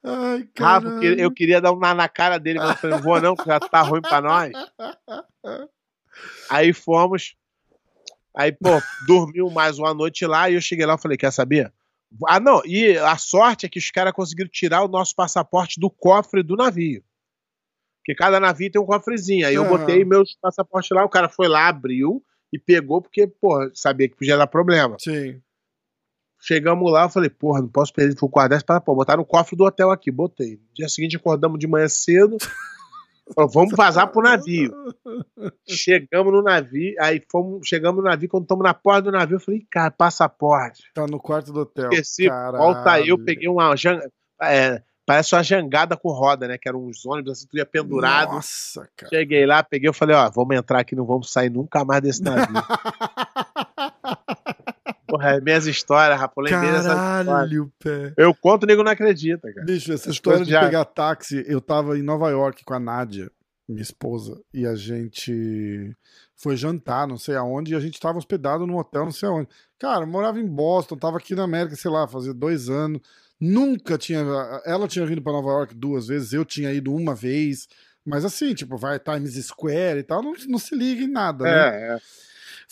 Ai, Rafa, eu queria- eu queria dar um na, na cara dele, mas eu falei: não vou não, que já tá ruim pra nós. Aí fomos. Aí, pô, dormiu mais uma noite lá e eu cheguei lá e falei: quer saber? Ah, não, e a sorte é que os caras conseguiram tirar o nosso passaporte do cofre do navio. Porque cada navio tem um cofrezinho. Aí eu botei meus passaportes lá, o cara foi lá, abriu e pegou, porque, pô, sabia que podia dar problema. Sim. Chegamos lá, eu falei, porra, não posso perder, fui guardar esse passaporte. Botar no cofre do hotel aqui, botei. No dia seguinte acordamos de manhã cedo. Falou, vamos vazar pro navio. Chegamos no navio, aí fomos, chegamos no navio, quando estamos na porta do navio, eu falei, cara, passaporte. Tá no quarto do hotel. Esqueci, volta aí, eu peguei uma é, parece uma jangada com roda, né? Que eram uns ônibus assim, tudo ia pendurado. Nossa, cara. Cheguei lá, peguei, eu falei, ó, vamos entrar aqui, não vamos sair nunca mais desse navio. Porra, é minhas histórias, rapaz, eu lembrei. Caralho, pé. Eu conto, o nego não acredita, cara. Bicho, essa história de já- pegar táxi, eu tava em Nova York com a Nádia, minha esposa, e a gente foi jantar, não sei aonde, e a gente tava hospedado num hotel, não sei aonde. Cara, eu morava em Boston, tava aqui na América, sei lá, fazia dois anos. Nunca tinha. Ela tinha vindo para Nova York duas vezes, eu tinha ido uma vez. Mas assim, tipo, vai Times Square e tal, não, não se liga em nada, né? É, é.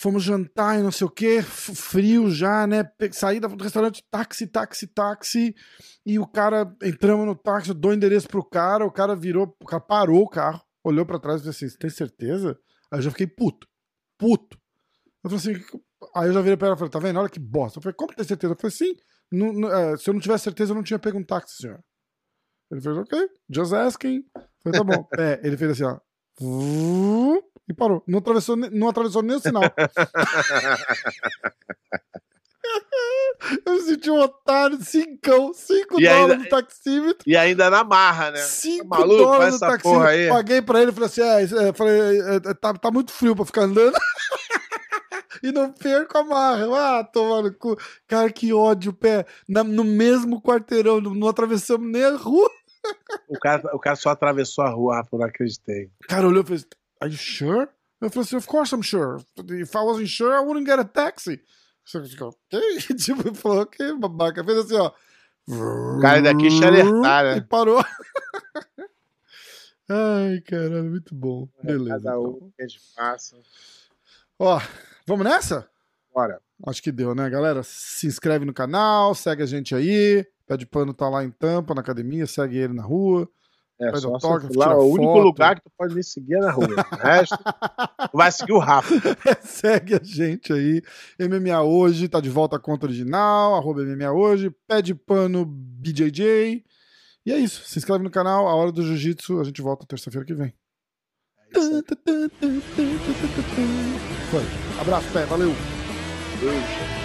Fomos jantar e não sei o que, frio já, né? Saí do restaurante, táxi, táxi, táxi. E o cara, entramos no táxi, eu dou o endereço pro cara, o cara virou, o cara parou o carro, olhou pra trás e disse assim: Você tem certeza? Aí eu já fiquei puto, puto. Eu falei assim, aí eu já virei pra ela e falei: Tá vendo? Olha que bosta. Eu falei: Como tem certeza? Eu falei: Sim, não- não- é, se eu não tivesse certeza, eu não tinha pego um táxi, senhor. Ele fez: Ok, just asking. Eu falei: Tá bom. é, ele fez assim, ó. E parou. Não atravessou, não atravessou nem o sinal. Eu me senti um otário, cincão, 5 E dólares ainda- no taxímetro. E ainda na marra, né? 5 Tá maluco? dólares no taxímetro. Paguei pra ele e falei assim: é, é, falei, é, é, tá, tá muito frio pra ficar andando. e não perco a marra. Ah, tomar no cu. Cara, que ódio, pé. Na- no mesmo quarteirão, não, não atravessamos nem a rua. O cara, o cara só atravessou a rua, Rafa, eu não acreditei. O cara olhou e fez: Are you sure? Eu falei assim: Of course I'm sure. If I wasn't sure, I wouldn't get a taxi. Você ficou, ok? Tipo, falou, ok, babaca. Fez assim, ó. O cara ainda quis te alertar, né? E parou. Ai, caralho, muito bom. Beleza. Cada então. um a gente passa. Ó, vamos nessa? Bora. Acho que deu, né, galera? Se inscreve no canal, segue a gente aí. Pé de pano tá lá em Tampa, na academia, segue ele na rua. É Faz só autógrafo, lá, o único foto. lugar que tu pode me seguir é na rua. O resto, tu vai seguir o Rafa. segue a gente aí. MMA Hoje, tá de volta a conta original, arroba MMA Hoje, pé de pano BJJ. E é isso. Se inscreve no canal, a hora do jiu-jitsu, a gente volta terça-feira que vem. Foi. Abraço, pé. Valeu. Beijo.